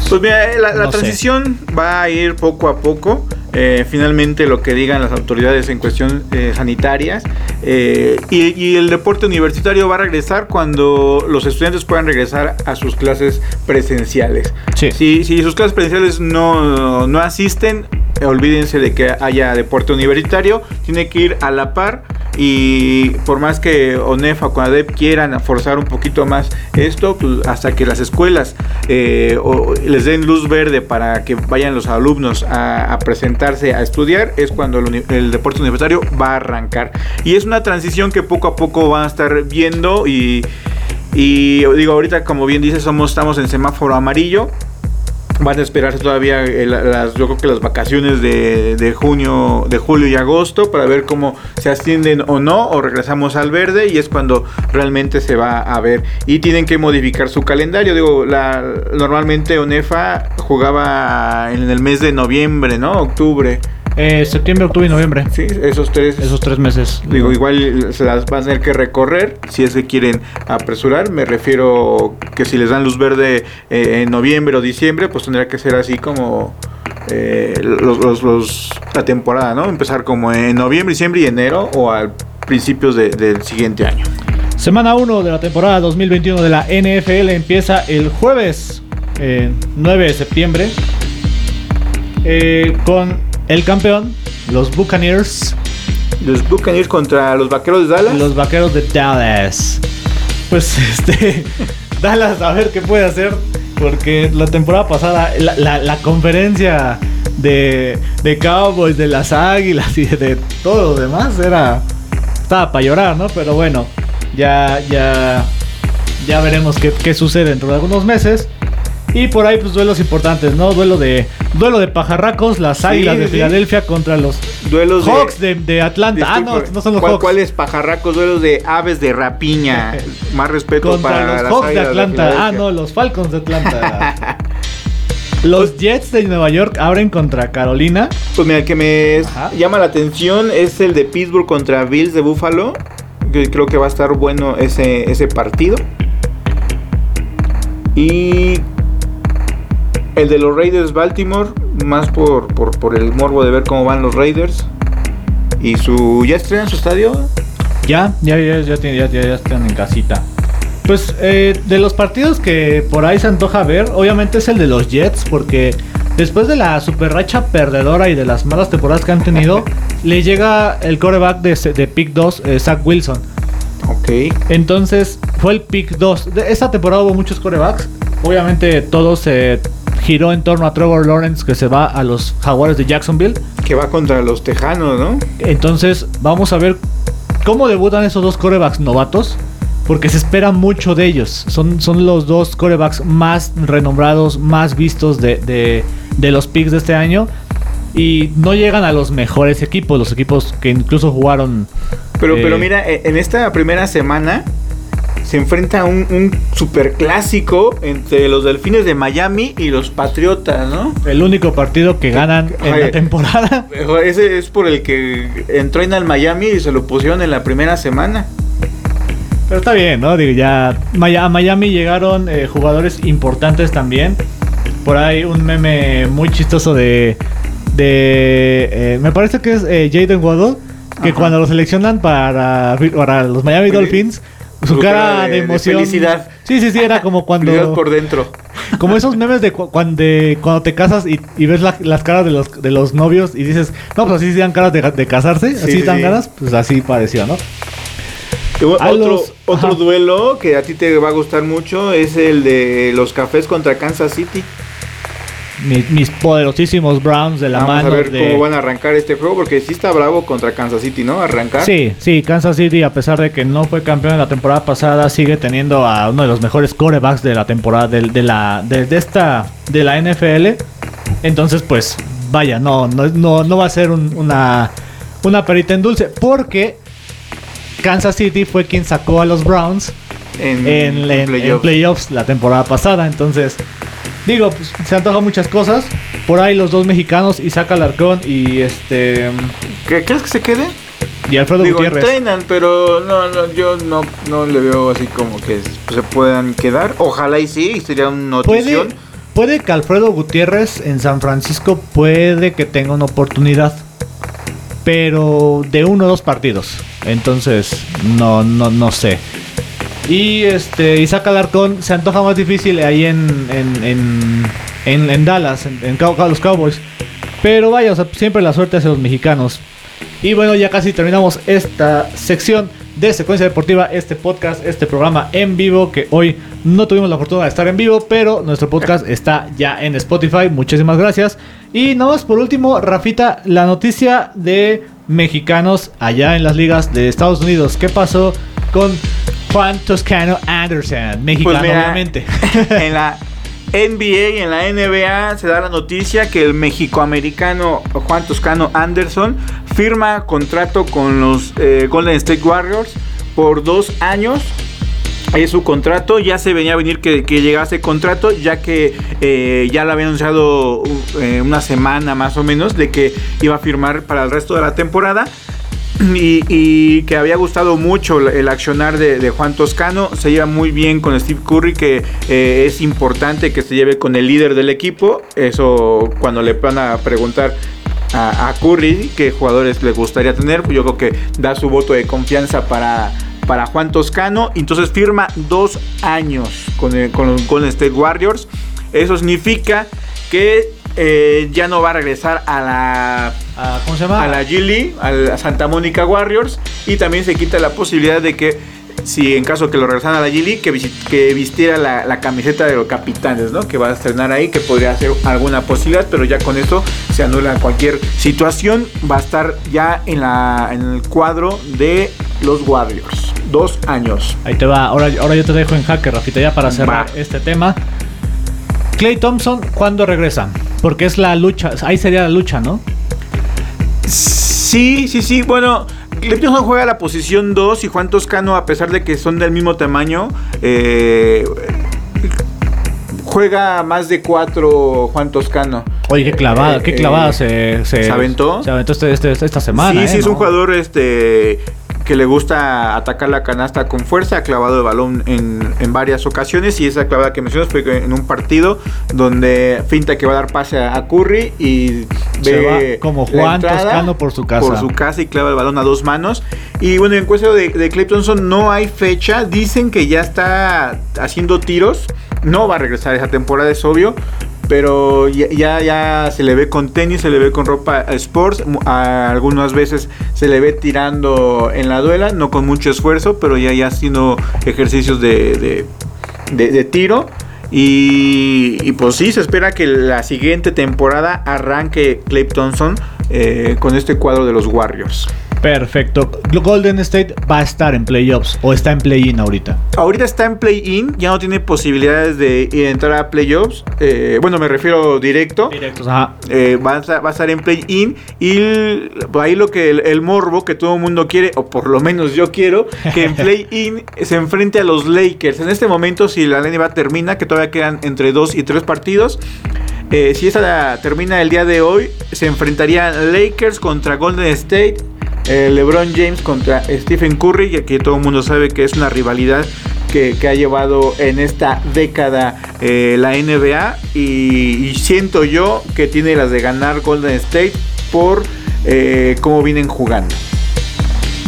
Pues mira, eh, la, la No sé. transición va a ir poco a poco. Eh, finalmente lo que digan las autoridades en cuestión eh, sanitarias. Eh, y, y el deporte universitario va a regresar cuando los estudiantes puedan regresar a sus clases presenciales. Sí. Si, si sus clases presenciales no, no asisten, olvídense de que haya deporte universitario. Tiene que ir a la par. Y por más que ONEFA o CONADEP quieran forzar un poquito más esto, pues hasta que las escuelas eh, les den luz verde para que vayan los alumnos a, presentarse a estudiar, es cuando el deporte universitario va a arrancar. Y es una transición que poco a poco van a estar viendo y, y digo, ahorita como bien dice, somos, estamos en semáforo amarillo. Van a esperarse todavía eh, la- las, yo creo que las vacaciones de, de junio, de julio y agosto para ver cómo se ascienden o no, o regresamos al verde y es cuando realmente se va a ver. Y tienen que modificar su calendario. Digo, la, normalmente ONEFA jugaba en el mes de noviembre, ¿no? Octubre. Eh, septiembre, octubre y noviembre, Sí, esos tres. esos tres meses. Digo, igual se las van a tener que recorrer si es que quieren apresurar. Me refiero que si les dan luz verde eh, en noviembre o diciembre, pues tendría que ser así como eh, los, los- los- la temporada, ¿no? Empezar como en noviembre, diciembre y enero o al principios de- del siguiente año. Semana 1 de la temporada 2021 de la NFL empieza el jueves eh, 9 de septiembre eh, con el campeón, los Buccaneers, Los Buccaneers contra los Vaqueros de Dallas. los Vaqueros de Dallas. Pues este, Dallas a ver qué puede hacer porque la temporada pasada la, la- la conferencia de, de Cowboys, de las Águilas y de todo lo demás era estaba para llorar, ¿no? Pero bueno, ya ya ya veremos qué, qué sucede dentro de algunos meses. Y por ahí, pues duelos importantes, ¿no? Duelo de duelo de pajarracos, las Sí, águilas de sí. Filadelfia contra los Duelos Hawks de, de Atlanta. Ah, no, no son los ¿cuál- Hawks. ¿Cuáles pajarracos? Duelos de aves de rapiña. Más respeto Contra para los las Hawks de Atlanta. ah, no, los Falcons de Atlanta. los Jets de Nueva York abren contra Carolina. Pues mira, el que me Ajá. llama la atención es el de Pittsburgh contra Bills de Buffalo. Yo creo que va a estar bueno ese, ese partido. Y el de los Raiders Baltimore, más por, por, por el morbo de ver cómo van los Raiders. Y su. ¿Ya estrenan su estadio? Ya, ya, ya, ya, ya, ya, ya están en casita. Pues eh, de los partidos que por ahí se antoja ver, obviamente es el de los Jets, porque después de la super racha perdedora y de las malas temporadas que han tenido, le llega el coreback de, de pick 2, eh, Zach Wilson. Ok. Entonces fue el pick 2. De esta temporada hubo muchos corebacks. Obviamente todo se giró en torno a Trevor Lawrence que se va a los Jaguares de Jacksonville. Que va contra los Tejanos, ¿no? Entonces vamos a ver cómo debutan esos dos corebacks novatos. Porque se espera mucho de ellos. Son, son los dos corebacks más renombrados, más vistos de, de- de los picks de este año. Y no llegan a los mejores equipos, los equipos que incluso jugaron. Pero, eh, pero mira, e- en esta primera semana se enfrenta un, un super clásico entre los Delfines de Miami y los Patriotas, ¿no? El único partido que ganan en la temporada. Ese es por el que entró en al Miami y se lo pusieron en la primera semana. Pero está bien, ¿no? Digo, ya a Miami llegaron eh, jugadores importantes también. Por ahí un meme muy chistoso de... de eh, me parece que es eh, Jaden Waddle. Que Ajá. cuando lo seleccionan para, para los Miami Dolphins, su su cara cara de- de, de emoción... felicidad. Sí, sí, sí, era como Felicidad cuando... por dentro. Como esos memes de cu- cuando, cuando te casas y, y ves la- las caras de los, de los novios y dices, no, pues así dan caras de, de casarse, Sí, así sí, dan ganas, pues así pareció, ¿no? A Otro, los- otro duelo que a ti te va a gustar mucho es el de los Cafés contra Kansas City. Mi- mis poderosísimos Browns de la Vamos mano a ver de... cómo van a arrancar este juego porque sí está bravo contra Kansas City, ¿no? Arrancar. Sí, sí, Kansas City, a pesar de que no fue campeón en la temporada pasada, sigue teniendo a uno de los mejores corebacks de la temporada de, de la de, de esta de la NFL. Entonces, pues, vaya, no, no, no, no va a ser un- una, una perita en dulce, porque Kansas City fue quien sacó a los Browns En, en, en playoffs. la temporada pasada. Entonces, digo, pues, se antojan muchas cosas. Por ahí los dos mexicanos, Isaac Alarcón y este ¿Qué- ¿Crees que se quede? y Alfredo Digo, Gutiérrez. entrenan, pero no, no, yo no, no le veo así como que se puedan quedar. Ojalá y sí, sería una Puede, notición. puede que Alfredo Gutiérrez en San Francisco puede que tenga una oportunidad. Pero de uno o dos partidos. Entonces, no, no, no sé. Y este Isaac Alarcón se antoja más difícil ahí en, en, en, Dallas, en, los Cowboys. Pero vaya, siempre la suerte hacia los mexicanos. Y bueno, ya casi terminamos esta sección de Secuencia Deportiva, este podcast, este programa en vivo, que hoy no tuvimos la fortuna de estar en vivo, pero nuestro podcast está ya en Spotify. Muchísimas gracias. Y nada más por último, Rafita, la noticia de mexicanos allá en las ligas de Estados Unidos. ¿Qué pasó con Juan Toscano Anderson? Mexicano, Pues mira, obviamente. en la NBA y en la NBA se da la noticia que el mexicoamericano Juan Toscano Anderson firma contrato con los eh, Golden State Warriors por dos años. Es su contrato, ya se venía a venir que, que llegase contrato, ya que eh, ya lo había anunciado eh, una semana más o menos de que iba a firmar para el resto de la temporada. Y, que había gustado mucho el accionar de, Juan Toscano. Se lleva muy bien con Steve Curry, que eh, es importante que se lleve con el líder del equipo. Eso cuando le van a preguntar a, Curry qué jugadores le gustaría tener, yo creo que da su voto de confianza para, para Juan Toscano. Entonces firma dos años con, el, con Golden State Warriors. Eso significa que eh, ya no va a regresar a la Ah, ¿Cómo se llama? a la G League, a la Santa Mónica Warriors y también se quita la posibilidad de que si en caso que lo regresaran a la G League que, que vistiera la, la camiseta de los capitanes, ¿no? Que va a estrenar ahí, que podría ser alguna posibilidad, pero ya con eso se anula cualquier situación, va a estar ya en, la, en el cuadro de los Warriors. Dos años. Ahí te va. Ahora, ahora yo te dejo en jaque, Rafita, ya para cerrar Va. este tema. Clay Thompson, ¿cuándo regresa? Porque es la lucha. Ahí sería la lucha, ¿no? Sí, sí, sí. Bueno, Johnson juega la posición 2 y Juan Toscano, a pesar de que son del mismo tamaño, eh, juega más de 4 Juan Toscano. Oye, qué clavada, Eh, qué eh, clavada se, ¿se aventó? Se aventó este- este- esta semana. sí, ¿eh? sí, es un jugador este que le gusta atacar la canasta con fuerza, ha clavado el balón en, en varias ocasiones y esa clavada que mencionas fue en un partido donde finta que va a dar pase a Curry y Se ve va como Juan Toscano por su casa. Por su casa y clava el balón a dos manos. Y bueno, en cuestión de, de Clay Thompson no hay fecha, dicen que ya está haciendo tiros, no va a regresar esa temporada, es obvio. Pero ya, ya, se le ve con tenis, se le ve con ropa sports. algunas veces se le ve tirando en la duela, no con mucho esfuerzo, pero ya, ya haciendo ejercicios de, de, tiro. Y, y pues sí, se espera que la siguiente temporada arranque Clay Thompson eh, con este cuadro de los Warriors. Perfecto. Golden State va a estar en playoffs o está en play-in ahorita. Ahorita está en play-in, ya no tiene posibilidades de entrar a playoffs. Eh, bueno, me refiero directo. Directos, ajá. Eh, va, a, estar- va a estar en play-in y el- ahí lo que el, el morbo que todo el mundo quiere, o por lo menos yo quiero, que en play-in se enfrente a los Lakers. En este momento, si la NBA termina, que todavía quedan entre dos y tres partidos, eh, si esa termina el día de hoy, se enfrentarían Lakers contra Golden State. Eh, LeBron James contra Stephen Curry, ya que todo el mundo sabe que es una rivalidad que, que ha llevado en esta década eh, la NBA y, siento yo que tiene las de ganar Golden State por eh, cómo vienen jugando.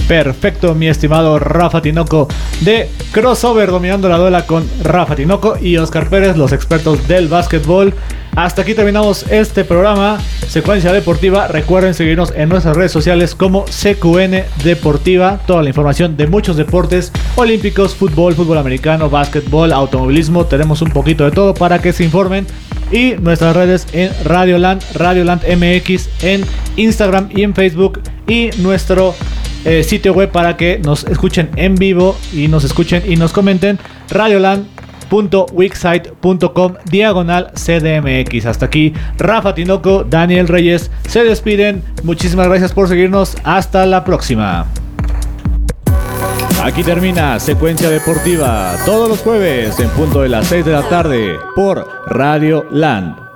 Perfecto, mi estimado Rafa Tinoco de Crossover dominando la duela con Rafa Tinoco y Oscar Pérez, los expertos del básquetbol. Hasta aquí terminamos este programa, Secuencia Deportiva. Recuerden seguirnos en nuestras redes sociales como CQN Deportiva. Toda la información de muchos deportes olímpicos, fútbol, fútbol americano, básquetbol, automovilismo. Tenemos un poquito de todo para que se informen. Y nuestras redes en Radioland, Radioland MX en Instagram y en Facebook. Y nuestro eh, sitio web para que nos escuchen en vivo y nos escuchen y nos comenten radioland.wixsite.com diagonal CDMX. Hasta aquí Rafa Tinoco, Daniel Reyes se despiden. Muchísimas gracias por seguirnos. Hasta la próxima. Aquí termina Secuencia Deportiva todos los jueves en punto de las 6 de la tarde por Radio Land.